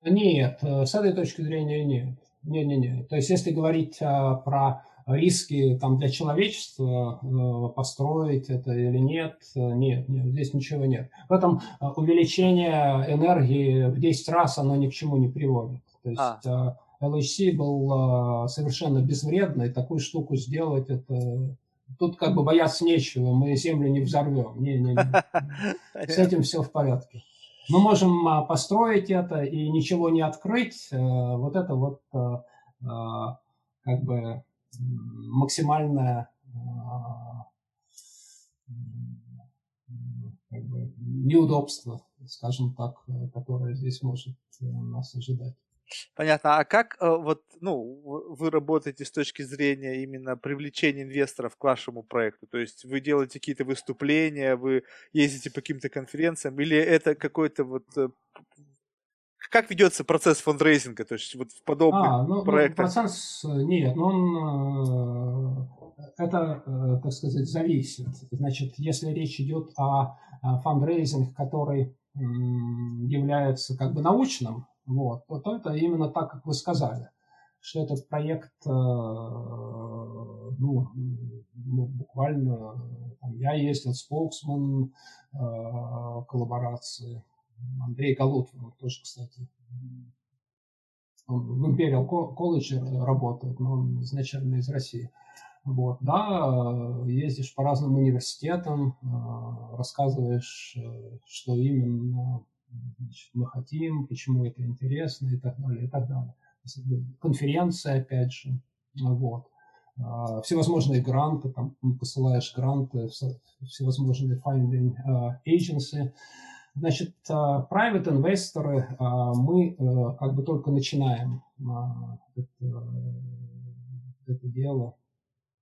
Нет, э, с этой точки зрения нет. Не, не, не. То есть если говорить а, про риски там для человечества э, построить это или нет, нет, нет, здесь ничего нет. В этом увеличение энергии в 10 раз оно ни к чему не приводит. То есть а. LHC был а, совершенно безвредный, такую штуку сделать, это тут как бы бояться нечего, мы землю не взорвем. Не, не, не. С этим все в порядке. Мы можем а, построить это и ничего не открыть. Э, вот это вот а, как бы максимальное как бы, неудобство, скажем так, которое здесь может э, нас ожидать. Понятно. А как э, вот, ну, вы работаете с точки зрения именно привлечения инвесторов к вашему проекту? То есть вы делаете какие-то выступления, вы ездите по каким-то конференциям, или это какой-то вот э, как ведется процесс фандрейзинга, то есть вот в подобных а, ну, ну проектах? Ну, процесс нет, но он это, так сказать, зависит. Значит, если речь идет о фандрейзинге, который является как бы научным, вот, вот это именно так, как вы сказали, что этот проект, э, ну, ну буквально, там, я ездил, споксман э, коллаборации, Андрей Галутин, тоже, кстати, он в Imperial колледже работает, но он изначально из России. Вот, да, ездишь по разным университетам, э, рассказываешь, что именно значит, мы хотим, почему это интересно и так далее, и так далее. Конференция, опять же, вот. А, всевозможные гранты, там посылаешь гранты, всевозможные finding а, agency. Значит, а, private инвесторы, мы э, как бы только начинаем это, это дело.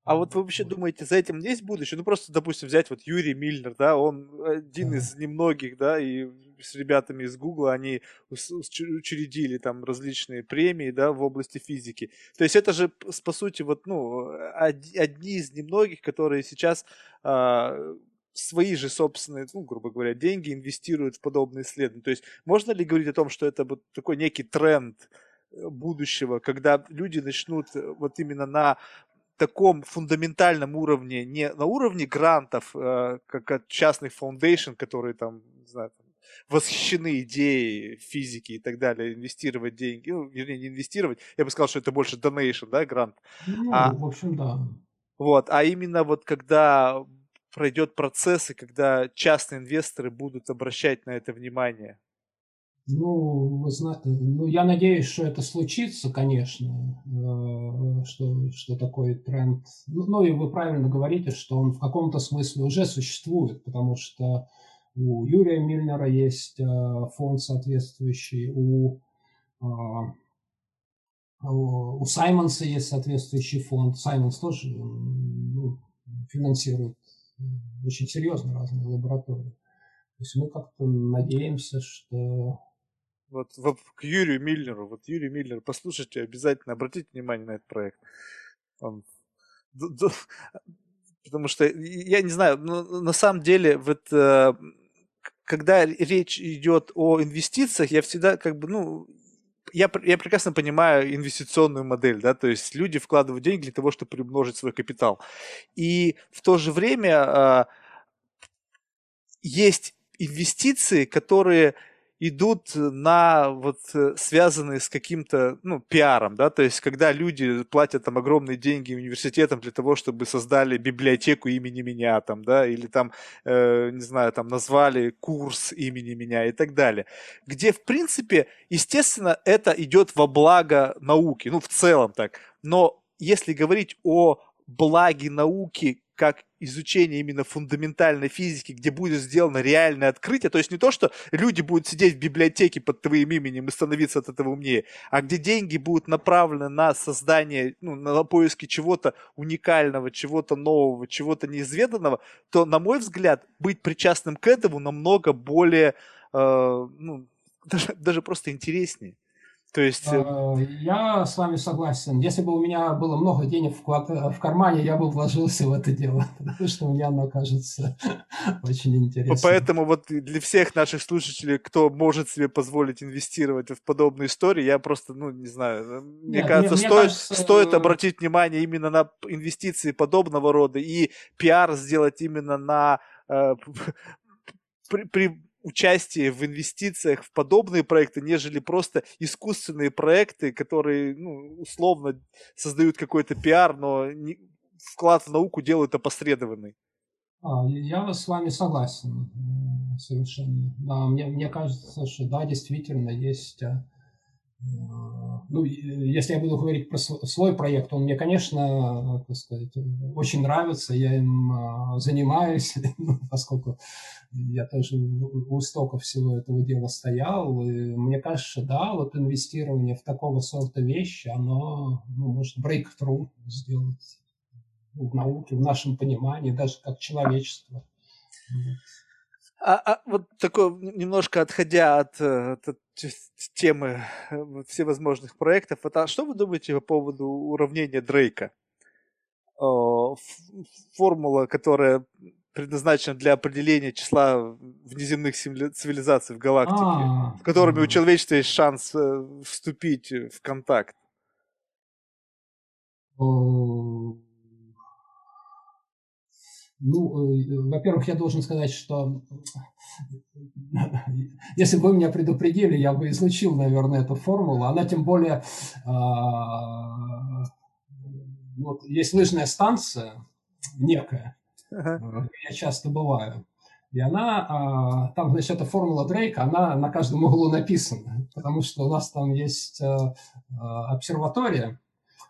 А вот вы вообще думаете, за этим есть будущее? Ну, просто, допустим, взять вот Юрий Мильнер, да, он один из немногих, да, и с ребятами из Гугла они учредили там различные премии, да, в области физики. То есть это же, по сути, вот, ну, одни из немногих, которые сейчас а, свои же собственные, ну, грубо говоря, деньги инвестируют в подобные исследования. То есть можно ли говорить о том, что это вот такой некий тренд э, будущего, когда люди начнут э, вот именно на таком фундаментальном уровне, не на уровне грантов, э, как от частных foundation, которые там, не знаю, там, восхищены идеей физики и так далее, инвестировать деньги, ну, вернее, не инвестировать, я бы сказал, что это больше donation, да, грант. Ну, а, в общем, да. Вот, а именно вот когда пройдет процесс, и когда частные инвесторы будут обращать на это внимание. Ну, вы знаете, ну, я надеюсь, что это случится, конечно, э, что, что такой тренд. Ну, ну, и вы правильно говорите, что он в каком-то смысле уже существует, потому что у Юрия Мильнера есть э, фонд соответствующий, у, э, у Саймонса есть соответствующий фонд. Саймонс тоже ну, финансирует очень серьезно разные лаборатории. То есть мы как-то надеемся, что вот, вот к Юрию Миллеру, вот Юрий Миллер, послушайте, обязательно обратите внимание на этот проект. Он, потому что, я не знаю, но на самом деле, вот, э, когда речь идет о инвестициях, я всегда как бы, ну, я, я прекрасно понимаю инвестиционную модель, да, то есть люди вкладывают деньги для того, чтобы приумножить свой капитал. И в то же время э, есть инвестиции, которые идут на вот э, связанные с каким-то, ну, пиаром, да, то есть когда люди платят там огромные деньги университетам для того, чтобы создали библиотеку имени меня там, да, или там, э, не знаю, там назвали курс имени меня и так далее, где, в принципе, естественно, это идет во благо науки, ну, в целом так, но если говорить о благе науки как изучение именно фундаментальной физики, где будет сделано реальное открытие, то есть не то, что люди будут сидеть в библиотеке под твоим именем и становиться от этого умнее, а где деньги будут направлены на создание, ну, на поиски чего-то уникального, чего-то нового, чего-то неизведанного, то, на мой взгляд, быть причастным к этому намного более, э, ну, даже, даже просто интереснее. То есть... Э, а, я с вами согласен. Если бы у меня было много денег в кармане, я бы вложился в это дело, потому что мне оно кажется очень интересным. Поэтому вот для всех наших слушателей, кто может себе позволить инвестировать в подобные истории, я просто, ну, не знаю, э, мне Нет, кажется, мне, стоит, мне кажется, стоит обратить внимание именно на инвестиции подобного рода и пиар сделать именно на э, при, при участие в инвестициях в подобные проекты, нежели просто искусственные проекты, которые, ну, условно создают какой-то пиар, но не, вклад в науку делают опосредованный. А, я с вами согласен совершенно. Да, мне, мне кажется, что да, действительно есть а, ну, если я буду говорить про свой проект, он мне, конечно, так сказать, очень нравится, я им а, занимаюсь, ну, поскольку я тоже у истоков всего этого дела стоял. И мне кажется, да, вот инвестирование в такого сорта вещи, оно ну, может breakthrough сделать в науке, в нашем понимании, даже как человечество. А, а вот такое, немножко отходя от, э, от, от темы э, всевозможных проектов, вот, а что вы думаете по поводу уравнения Дрейка? Формула, которая предназначена для определения числа внеземных цивилизаций в галактике, а, с которыми у человечества есть шанс э, вступить в контакт. Ну, э, во-первых, я должен сказать, что если бы вы меня предупредили, я бы изучил, наверное, эту формулу. Она тем более... А, вот есть лыжная станция некая, ага. я часто бываю. И она, там, значит, эта формула Дрейка, она на каждом углу написана, потому что у нас там есть обсерватория,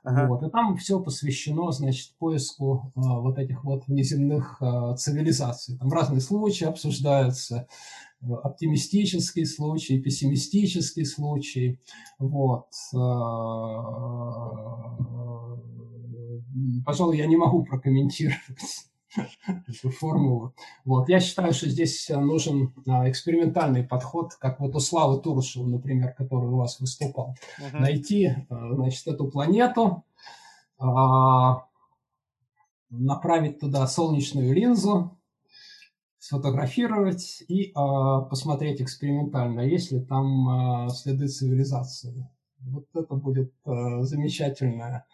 Ага. Вот, и там все посвящено, значит, поиску э, вот этих вот внеземных э, цивилизаций. Там разные случаи обсуждаются, э, оптимистический случай, пессимистический случай. Вот. Пожалуй, я не могу прокомментировать эту формулу. Вот. Я считаю, что здесь нужен а, экспериментальный подход, как вот у Славы Туршева, например, который у вас выступал. Uh-huh. Найти а, значит, эту планету, а, направить туда солнечную линзу, сфотографировать и посмотреть экспериментально, есть ли там следы цивилизации. Вот это будет замечательная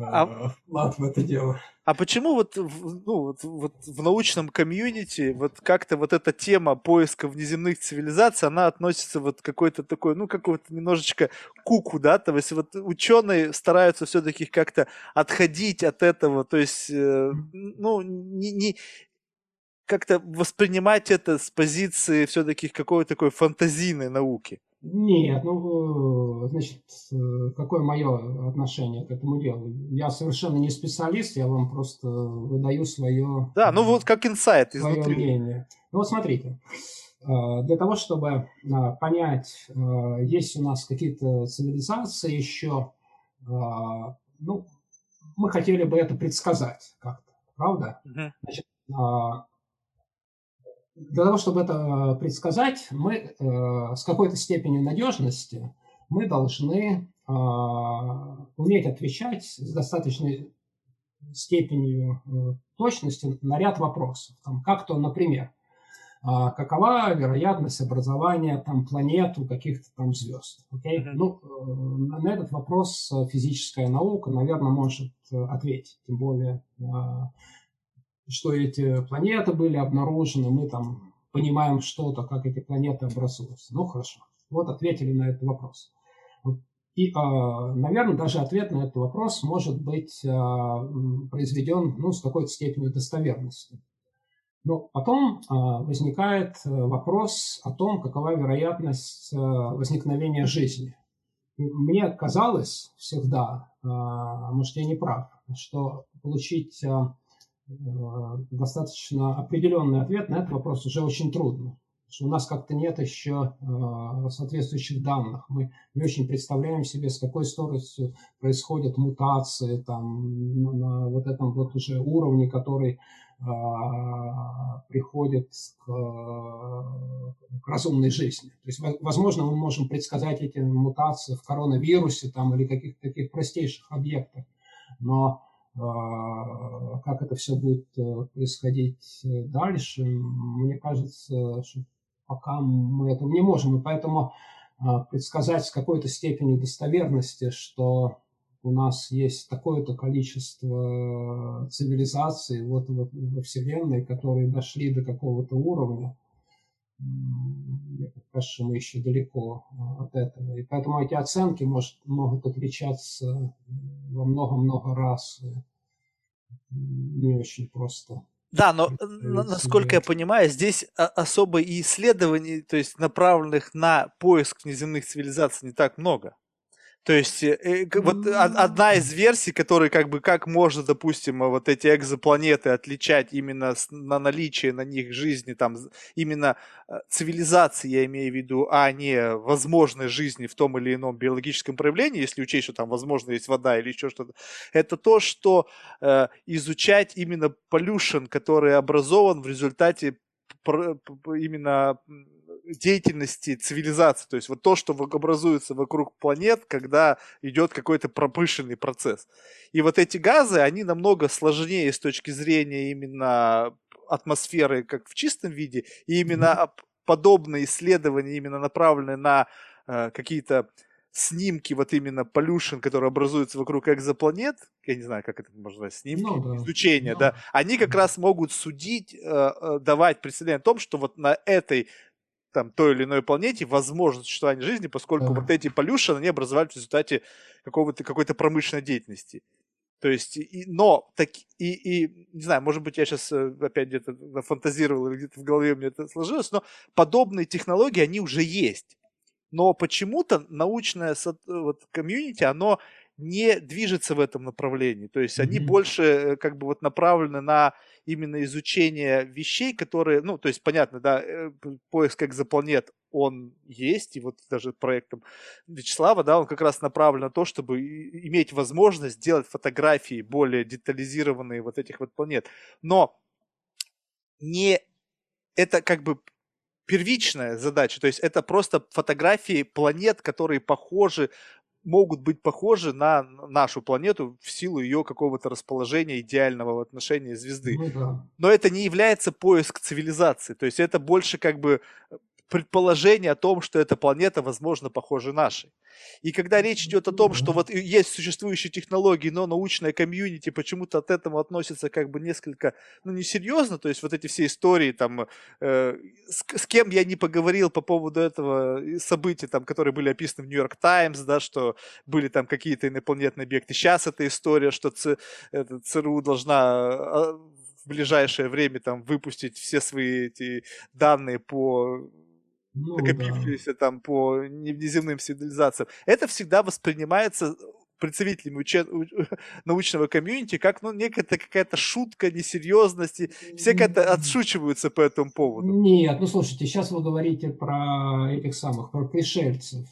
а, вклад в это дело. А почему вот, ну, вот, вот в научном комьюнити вот как-то вот эта тема поиска внеземных цивилизаций, она относится вот к какой-то такой, ну, какой-то немножечко куку, да, то есть вот ученые стараются все-таки как-то отходить от этого, то есть, э, ну, не, не как-то воспринимать это с позиции все-таки какой-то такой фантазийной науки. Нет, ну, значит, какое мое отношение к этому делу? Я совершенно не специалист, я вам просто выдаю свое... Да, ну вот как инсайт свое изнутри. мнение. Ну вот смотрите, для того, чтобы понять, есть у нас какие-то цивилизации еще, ну, мы хотели бы это предсказать как-то, правда? Угу. Значит, для того, чтобы это предсказать, мы э, с какой-то степенью надежности мы должны э, уметь отвечать с достаточной степенью э, точности на ряд вопросов. Там, как то, например, э, какова вероятность образования там, планет у каких-то там звезд. Okay? Mm-hmm. Ну, э, на этот вопрос физическая наука, наверное, может ответить. Тем более что эти планеты были обнаружены, мы там понимаем что-то, как эти планеты образуются. Ну, хорошо. Вот ответили на этот вопрос. И, а, наверное, даже ответ на этот вопрос может быть а, произведен ну, с какой-то степенью достоверности. Но потом а, возникает вопрос о том, какова вероятность возникновения жизни. Мне казалось всегда, может, я не прав, что получить Э, достаточно определенный ответ на этот вопрос уже очень трудно. у нас как-то нет еще э, соответствующих данных. Мы не очень представляем себе, с какой скоростью происходят мутации там, на вот этом вот уже уровне, который э, приходит к, к разумной жизни. То есть, возможно, мы можем предсказать эти мутации в коронавирусе там, или каких-то таких простейших объектах, но как это все будет э, происходить э, дальше, мне кажется, что пока мы этого не можем. И поэтому а, предсказать с какой-то степенью достоверности, что у нас есть такое-то количество цивилизаций вот во Вселенной, которые дошли до какого-то уровня, мне кажется, мы еще далеко а, от этого. И поэтому эти оценки может, могут отличаться во много-много раз. Не очень просто. Да, но насколько я понимаю, здесь особо и исследований, то есть направленных на поиск неземных цивилизаций, не так много. То есть, э, э вот одна из версий, которая как бы, как можно, допустим, вот эти экзопланеты отличать именно на наличие на них жизни, там, именно э, цивилизации, я имею в виду, а не возможной жизни в том или ином биологическом проявлении, если учесть, что там, возможно, есть вода или еще что-то, это то, что э, изучать именно pollution, который образован в результате именно деятельности цивилизации, то есть вот то, что образуется вокруг планет, когда идет какой-то промышленный процесс. И вот эти газы, они намного сложнее с точки зрения именно атмосферы, как в чистом виде, и именно подобные исследования именно направлены на э, какие-то снимки, вот именно pollution, который образуется вокруг экзопланет, я не знаю, как это можно назвать, снимки, ну, да. изучения, ну, да, они как раз могут судить, э, э, давать представление о том, что вот на этой там, той или иной планете возможно существование жизни, поскольку да. вот эти полюши, они образовались в результате какого-то, какой-то промышленной деятельности. То есть, и, но, так, и, и, не знаю, может быть, я сейчас э, опять где-то фантазировал, или где-то в голове у меня это сложилось, но подобные технологии, они уже есть. Но почему-то научное вот, комьюнити, оно не движется в этом направлении. То есть они mm-hmm. больше э, как бы вот направлены на именно изучение вещей, которые, ну, то есть понятно, да, э, поиск экзопланет, он есть, и вот даже проектом Вячеслава, да, он как раз направлен на то, чтобы иметь возможность делать фотографии более детализированные вот этих вот планет. Но не это как бы первичная задача, то есть это просто фотографии планет, которые похожи могут быть похожи на нашу планету в силу ее какого-то расположения идеального в отношении звезды. Ну, да. Но это не является поиск цивилизации. То есть это больше как бы предположение о том, что эта планета, возможно, похожа нашей. И когда речь идет о том, что вот есть существующие технологии, но научная комьюнити почему-то от этого относится как бы несколько, ну, несерьезно, то есть вот эти все истории, там, э, с, с кем я не поговорил по поводу этого события, там, которые были описаны в Нью-Йорк Таймс, да, что были там какие-то инопланетные объекты. Сейчас эта история, что Ц, это, ЦРУ должна а, в ближайшее время там выпустить все свои эти данные по ну, накопившиеся да. там по внеземным цивилизациям, это всегда воспринимается представителями уче... научного комьюнити как ну, некая какая-то шутка, несерьезность, и все как-то отшучиваются по этому поводу. Нет, ну слушайте, сейчас вы говорите про этих самых, про пришельцев.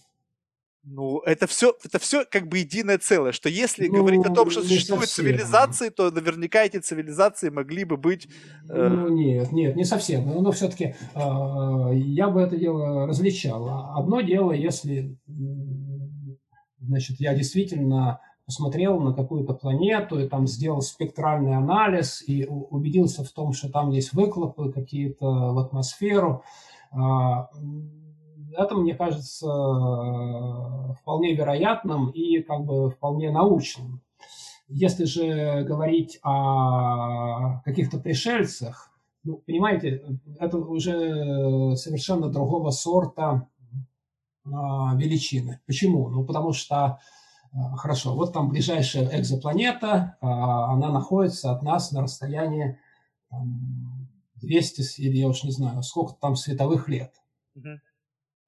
Ну, это все, это все как бы единое целое, что если ну, говорить о том, что существуют совсем. цивилизации, то наверняка эти цивилизации могли бы быть... Э... Ну, нет, нет, не совсем. Но, но все-таки э, я бы это дело различал. Одно дело, если значит, я действительно посмотрел на какую-то планету и там сделал спектральный анализ и убедился в том, что там есть выхлопы какие-то в атмосферу. А, это, мне кажется, вполне вероятным и как бы вполне научным. Если же говорить о каких-то пришельцах, ну, понимаете, это уже совершенно другого сорта а, величины. Почему? Ну, потому что, а, хорошо, вот там ближайшая экзопланета, а, она находится от нас на расстоянии там, 200 или я уж не знаю, сколько там световых лет. Угу.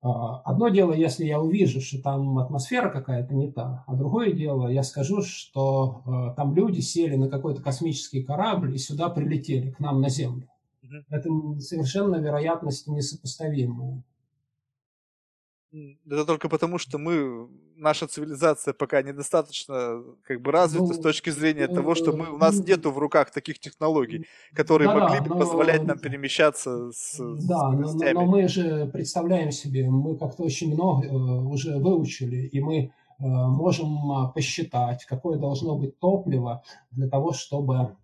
Одно дело, если я увижу, что там атмосфера какая-то не та, а другое дело, я скажу, что э, там люди сели на какой-то космический корабль и сюда прилетели, к нам на Землю. Это совершенно вероятность несопоставимая. Это только потому, что мы, наша цивилизация пока недостаточно как бы развита ну, с точки зрения ну, того, что мы, у нас нету в руках таких технологий, которые да, могли бы но, позволять нам перемещаться с Да, с но, но мы же представляем себе, мы как-то очень много э, уже выучили, и мы э, можем а, посчитать, какое должно быть топливо для того, чтобы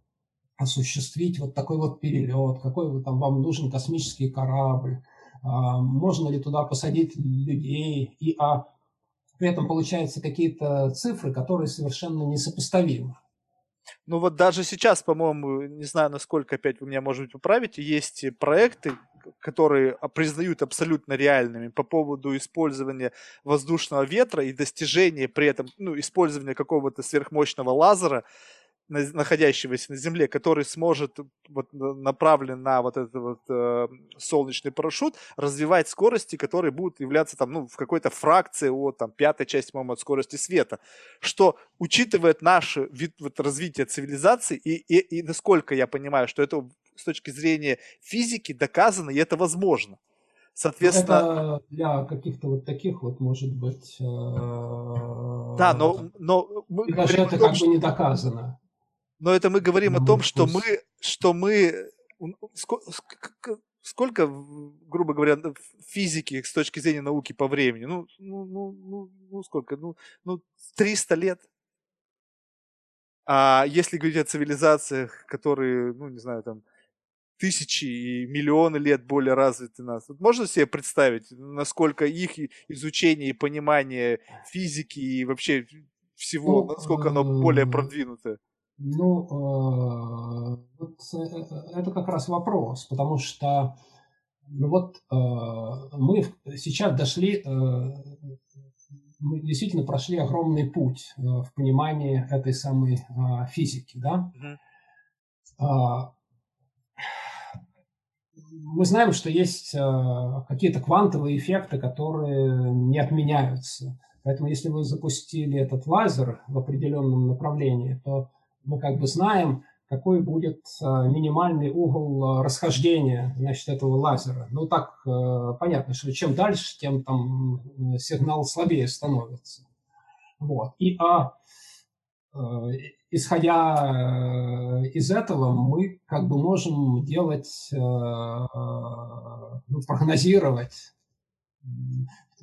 осуществить вот такой вот перелет, какой там вам нужен космический корабль, можно ли туда посадить людей, и а при этом получаются какие-то цифры, которые совершенно несопоставимы. Ну вот даже сейчас, по-моему, не знаю, насколько опять вы меня, может быть, поправите, есть проекты, которые признают абсолютно реальными по поводу использования воздушного ветра и достижения при этом, ну, использования какого-то сверхмощного лазера находящегося на Земле, который сможет, вот, направлен на вот этот вот э, солнечный парашют, развивать скорости, которые будут являться там, ну, в какой-то фракции от там, пятой части, по-моему, от скорости света. Что учитывает наше вид, вот, развитие цивилизации, и, и, и насколько я понимаю, что это с точки зрения физики доказано, и это возможно. Соответственно... Это для каких-то вот таких вот, может быть... Э... Да, но... но даже это том, как бы не доказано. Но это мы говорим ну, о том, что мы, что мы сколько, грубо говоря, физики с точки зрения науки по времени? Ну, ну, ну, ну, ну сколько? Ну, ну, 300 лет. А если говорить о цивилизациях, которые, ну, не знаю, там, тысячи и миллионы лет более развиты нас. Вот можно себе представить, насколько их изучение и понимание физики и вообще всего, ну, насколько оно более продвинутое? Ну, э, вот э, это как раз вопрос, потому что ну вот э, мы сейчас дошли, мы действительно прошли огромный путь в понимании этой самой физики, да. Mm-hmm. Мы знаем, что есть какие-то квантовые эффекты, которые не отменяются. Поэтому, если вы запустили этот лазер в определенном направлении, то мы как бы знаем, какой будет э, минимальный угол э, расхождения значит, этого лазера. Ну, так э, понятно, что чем дальше, тем там сигнал слабее становится. Вот. И а, исходя из этого, мы как бы можем делать, ну, прогнозировать.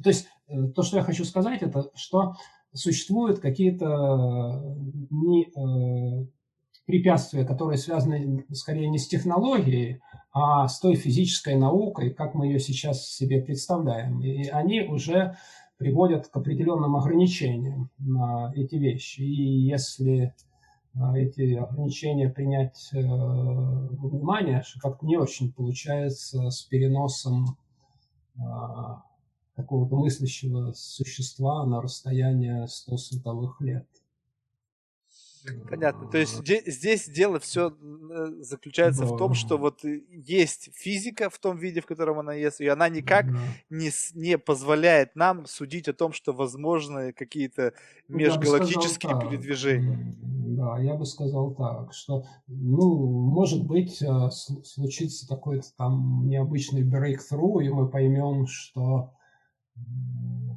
То есть то, что я хочу сказать, это что существуют какие-то не, э, препятствия, которые связаны скорее не с технологией, а с той физической наукой, как мы ее сейчас себе представляем. И они уже приводят к определенным ограничениям на эти вещи. И если э, эти ограничения принять э, во внимание, что как-то не очень получается с переносом э, какого-то мыслящего существа на расстояние 100 световых лет. Понятно. То есть здесь, здесь дело все э, заключается да. в том, что вот есть физика в том виде, в котором она есть, и она никак да. не, не позволяет нам судить о том, что возможны какие-то ну, межгалактические сказал, передвижения. Да, я бы сказал так, что, ну, может быть, э, случится какой-то там необычный breakthrough, и мы поймем, что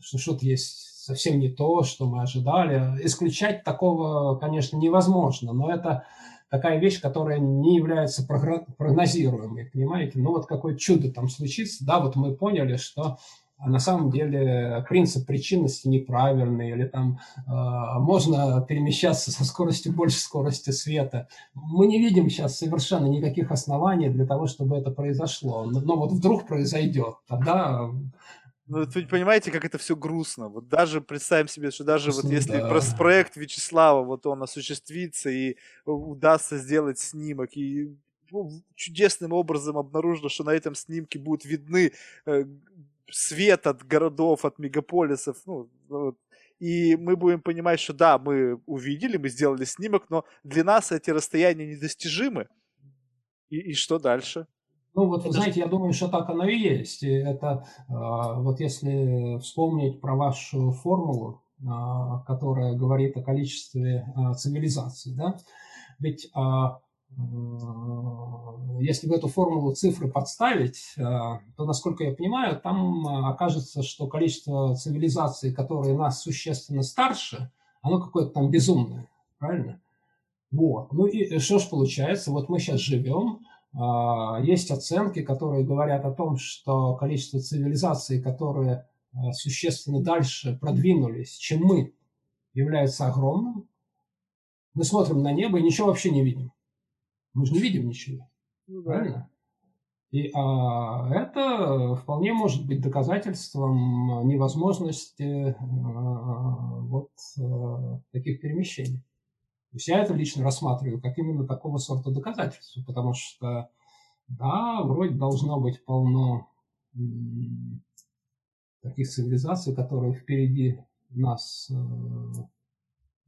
что что-то есть совсем не то, что мы ожидали. Исключать такого, конечно, невозможно, но это такая вещь, которая не является прогнозируемой, понимаете? Ну вот какое чудо там случится, да, вот мы поняли, что на самом деле принцип причинности неправильный, или там э, можно перемещаться со скоростью больше скорости света. Мы не видим сейчас совершенно никаких оснований для того, чтобы это произошло. Но, но вот вдруг произойдет, тогда ну, вы понимаете, как это все грустно. Вот даже представим себе, что даже вот если да. проект Вячеслава, вот он осуществится и удастся сделать снимок, и ну, чудесным образом обнаружено, что на этом снимке будут видны э, свет от городов, от мегаполисов, ну, вот, и мы будем понимать, что да, мы увидели, мы сделали снимок, но для нас эти расстояния недостижимы. И, и что дальше? Ну вот, вы знаете, я думаю, что так оно и есть. И это а, вот если вспомнить про вашу формулу, а, которая говорит о количестве а, цивилизаций, да, ведь если в эту формулу цифры подставить, то, насколько я понимаю, там окажется, что количество цивилизаций, которые нас существенно старше, оно какое-то там безумное, правильно? Вот. Ну и что ж получается? Вот мы сейчас живем, есть оценки, которые говорят о том, что количество цивилизаций, которые а, существенно дальше продвинулись, чем мы, является огромным. Мы смотрим на небо и ничего вообще не видим. Мы же не видим ничего. Ну, правильно? И а, это вполне может быть доказательством невозможности а, вот а, таких перемещений. То есть я это лично рассматриваю как именно такого сорта доказательства, потому что, да, вроде должно быть полно таких цивилизаций, которые впереди нас э,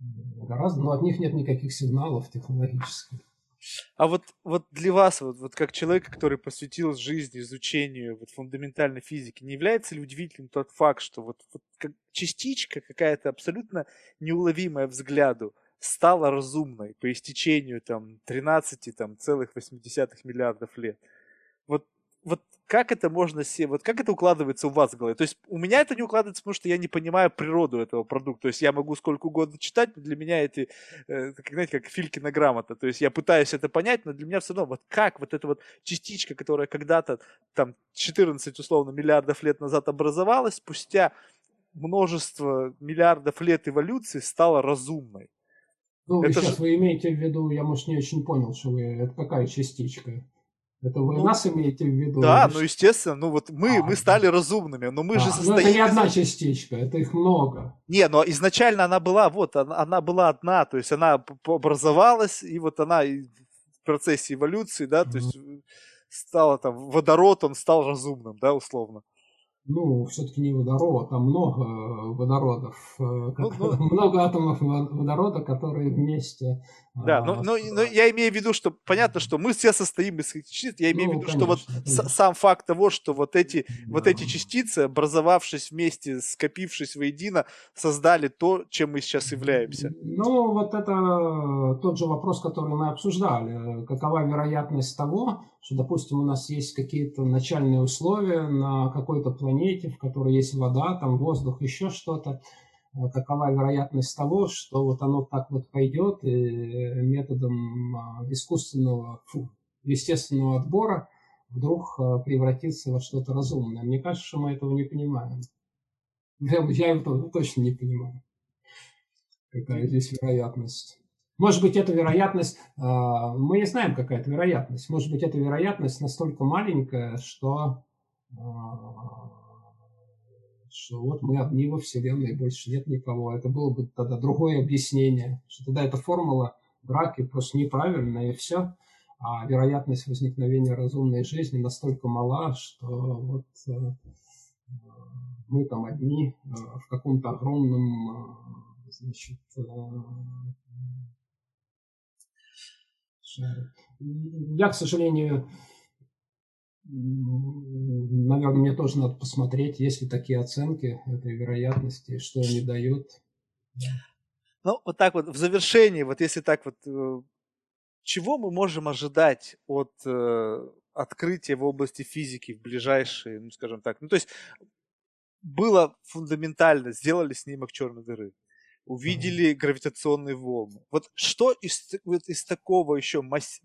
гораздо, но от них нет никаких сигналов технологических. А вот, вот для вас, вот, вот как человека, который посвятил жизнь изучению вот, фундаментальной физики, не является ли удивительным тот факт, что вот, вот как частичка какая-то абсолютно неуловимая взгляду, стала разумной по истечению там 13 там, целых 80 миллиардов лет. Вот, вот как это можно себе, вот как это укладывается у вас в голове? То есть у меня это не укладывается, потому что я не понимаю природу этого продукта. То есть я могу сколько угодно читать, но для меня эти, э, как, знаете, как Филькина грамота. То есть я пытаюсь это понять, но для меня все равно, вот как вот эта вот частичка, которая когда-то там 14 условно миллиардов лет назад образовалась, спустя множество миллиардов лет эволюции стала разумной. Ну, это сейчас же... вы имеете в виду, я, может, не очень понял, что вы, это какая частичка? Это вы ну, нас имеете в виду? Да, ну естественно, ну вот мы, а, мы стали разумными, но мы а, же состоим... Ну это не одна частичка, это их много. Не, но изначально она была, вот, она, она была одна, то есть она образовалась, и вот она в процессе эволюции, да, то есть стала там, водород, он стал разумным, да, условно ну, все-таки не водород, там много э, водородов, э, ну, ну, много атомов водорода, которые вместе... Да, а, но, но, но я имею в виду, что понятно, что мы все состоим из частиц, я имею ну, в виду, конечно, что вот конечно. сам факт того, что вот эти, да. вот эти частицы, образовавшись вместе, скопившись воедино, создали то, чем мы сейчас являемся. Ну, вот это тот же вопрос, который мы обсуждали. Какова вероятность того, что, допустим, у нас есть какие-то начальные условия на какой-то планете, в которой есть вода, там воздух, еще что-то, э, какова вероятность того, что вот оно так вот пойдет и методом а, искусственного, фу, естественного отбора вдруг э, превратится во что-то разумное. Мне кажется, что мы этого не понимаем. Я, я этого точно не понимаю. Какая здесь вероятность. Может быть, эта вероятность, а, мы не знаем, какая это вероятность. Может быть, эта вероятность настолько маленькая, что, а, что вот мы одни во Вселенной, больше нет никого. Это было бы тогда другое объяснение, что тогда эта формула браки просто неправильная, и все. А вероятность возникновения разумной жизни настолько мала, что вот а, мы там одни в каком-то огромном значит, Я, к сожалению, наверное, мне тоже надо посмотреть, есть ли такие оценки этой вероятности, что они дают. Ну, вот так вот, в завершении, вот если так вот, э, чего мы можем ожидать от э, открытия в области физики в ближайшие, ну, скажем так, ну, то есть было фундаментально, сделали снимок черной дыры, увидели гравитационные волны. Вот что из, вот из такого еще масс...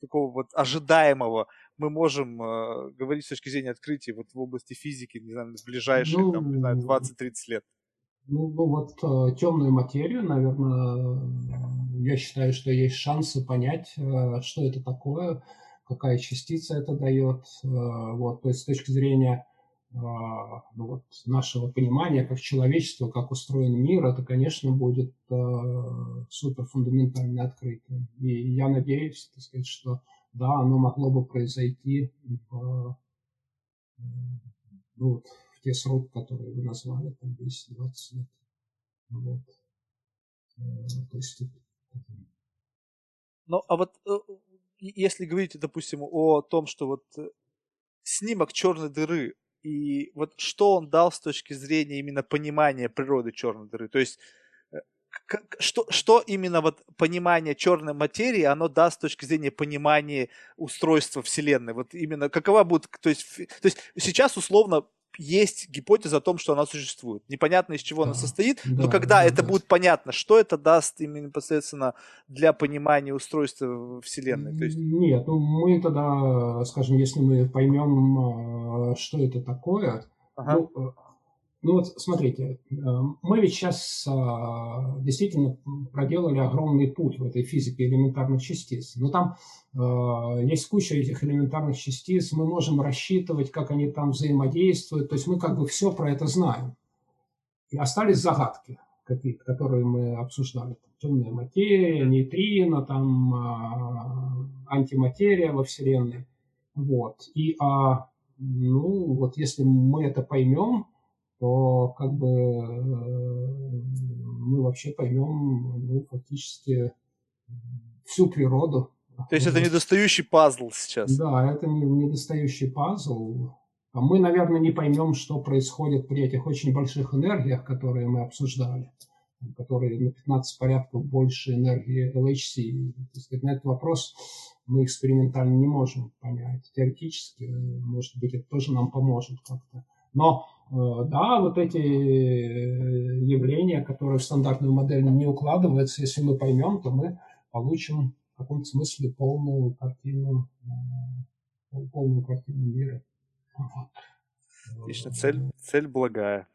такого вот ожидаемого мы можем э, говорить с точки зрения открытия вот в области физики, не знаю, в ближайшие, ну, там, не знаю, 20-30 лет? Ну, ну вот э, темную материю, наверное, я считаю, что есть шансы понять, э, что это такое, какая частица это дает. Э, вот, то есть с точки зрения вот, нашего понимания как человечества, как устроен мир, это, конечно, будет супер фундаментальное открытие. И я надеюсь, так сказать, что да, оно могло бы произойти в, ну, в те сроки, которые вы назвали, там 10-20 лет. Вот. То есть ну, а вот э, если говорить, допустим, о том, что вот э, снимок черной дыры, и вот что он дал с точки зрения именно понимания природы черной дыры, то есть э, что, что именно вот понимание черной материи, оно даст с точки зрения понимания устройства Вселенной? Вот именно какова будет, то есть, то есть сейчас условно есть гипотеза о том, что она существует. Непонятно, из чего да. она состоит, да, но когда да, это да. будет понятно, что это даст именно непосредственно для понимания устройства Вселенной? То есть... Нет, ну мы тогда, скажем, если мы поймем, а, что это такое, ага. ну, ну вот смотрите, э, мы ведь сейчас а, действительно проделали огромный путь в этой физике элементарных частиц. Но там а, есть куча этих элементарных частиц, мы можем рассчитывать, как они там взаимодействуют. То есть мы как бы все про это знаем. И остались загадки какие-то, которые мы обсуждали. Темная материя, нейтрино, там антиматерия во Вселенной. Вот. И а, ну, вот если мы это поймем, то как бы э, мы вообще поймем ну, фактически всю природу. То есть это недостающий пазл сейчас? Да, это недостающий пазл. А мы, наверное, не поймем, что происходит при этих очень больших энергиях, которые мы обсуждали, которые на 15 порядков больше энергии LHC. Так сказать, на этот вопрос мы экспериментально не можем понять. Теоретически, может быть, это тоже нам поможет как-то. Но Э, да, вот эти э, явления, которые в стандартную модель не укладываются, если мы поймем, то мы получим в каком-то смысле полную картину, э, полную картину мира. Отлично, цель, цель благая.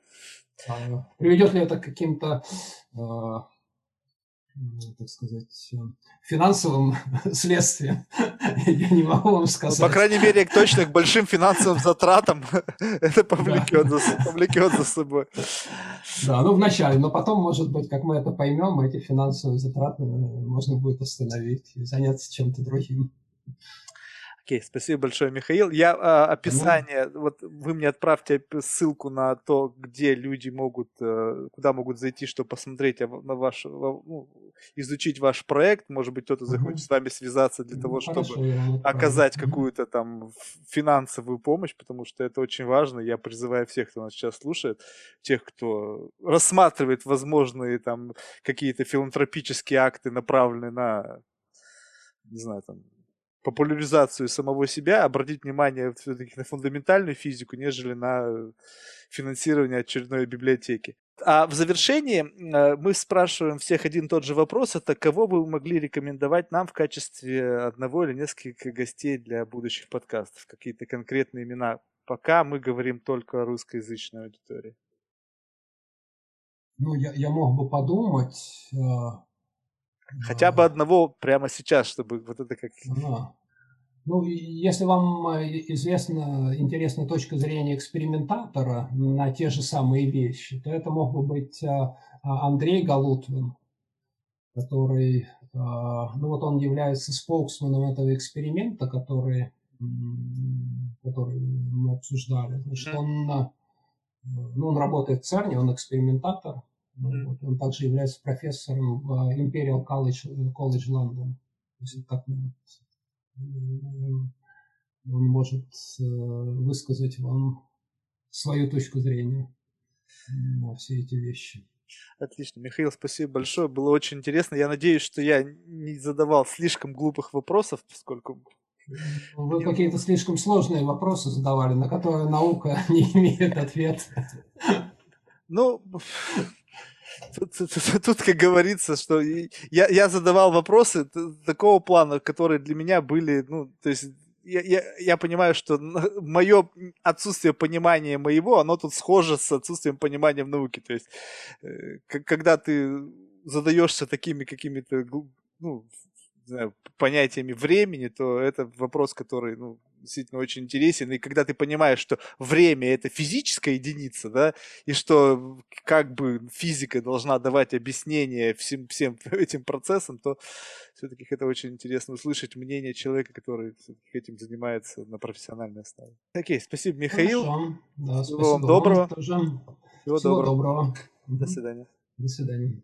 А приведет ли это к каким-то так сказать, финансовым следствием. Я не могу вам сказать. Ну, по крайней мере, точно к большим финансовым затратам это повлекет, да. за, повлекет за собой. Да, ну вначале, но потом, может быть, как мы это поймем, эти финансовые затраты можно будет остановить и заняться чем-то другим. Окей, спасибо большое, Михаил. Я а, описание, mm. вот вы мне отправьте ссылку на то, где люди могут, э, куда могут зайти, чтобы посмотреть на ваш, ну, изучить ваш проект. Может быть, кто-то захочет mm-hmm. с вами связаться для того, чтобы Хорошо, оказать mm-hmm. какую-то там финансовую помощь, потому что это очень важно. Я призываю всех, кто нас сейчас слушает, тех, кто рассматривает возможные там какие-то филантропические акты, направленные на, не знаю, там популяризацию самого себя, обратить внимание все-таки на фундаментальную физику, нежели на финансирование очередной библиотеки. А в завершении э, мы спрашиваем всех один и тот же вопрос. Это кого бы вы могли рекомендовать нам в качестве одного или нескольких гостей для будущих подкастов? Какие-то конкретные имена? Пока мы говорим только о русскоязычной аудитории. Ну, я, я мог бы подумать, э, Хотя бы одного прямо сейчас, чтобы вот это как... А. Ну, если вам э, известна интересная точка зрения экспериментатора на те же самые вещи, то это мог бы быть э, Андрей Галутвин, который, э, ну вот он является споксменом этого эксперимента, который, который мы обсуждали. Значит, он, ну, он работает в ЦЕРНе, он экспериментатор. Он также является профессором в Imperial College, College London. Если так вот, он может высказать вам свою точку зрения на все эти вещи. Отлично. Михаил, спасибо большое. Было очень интересно. Я надеюсь, что я не задавал слишком глупых вопросов, поскольку... Вы какие-то слишком сложные вопросы задавали, на которые наука не имеет ответа. Ну, Тут, тут, тут, тут, как говорится, что я, я задавал вопросы такого плана, которые для меня были, ну, то есть я, я, я понимаю, что мое отсутствие понимания моего, оно тут схоже с отсутствием понимания в науке. То есть, э, когда ты задаешься такими какими-то ну, знаю, понятиями времени, то это вопрос, который ну, действительно очень интересен. И когда ты понимаешь, что время это физическая единица, да, и что как бы физика должна давать объяснение всем, всем этим процессам, то все-таки это очень интересно услышать мнение человека, который этим занимается на профессиональной основе. Окей, спасибо, Михаил. Хорошо. Да, Всего вам доброго. Всего, Всего доброго. доброго. До свидания. До свидания.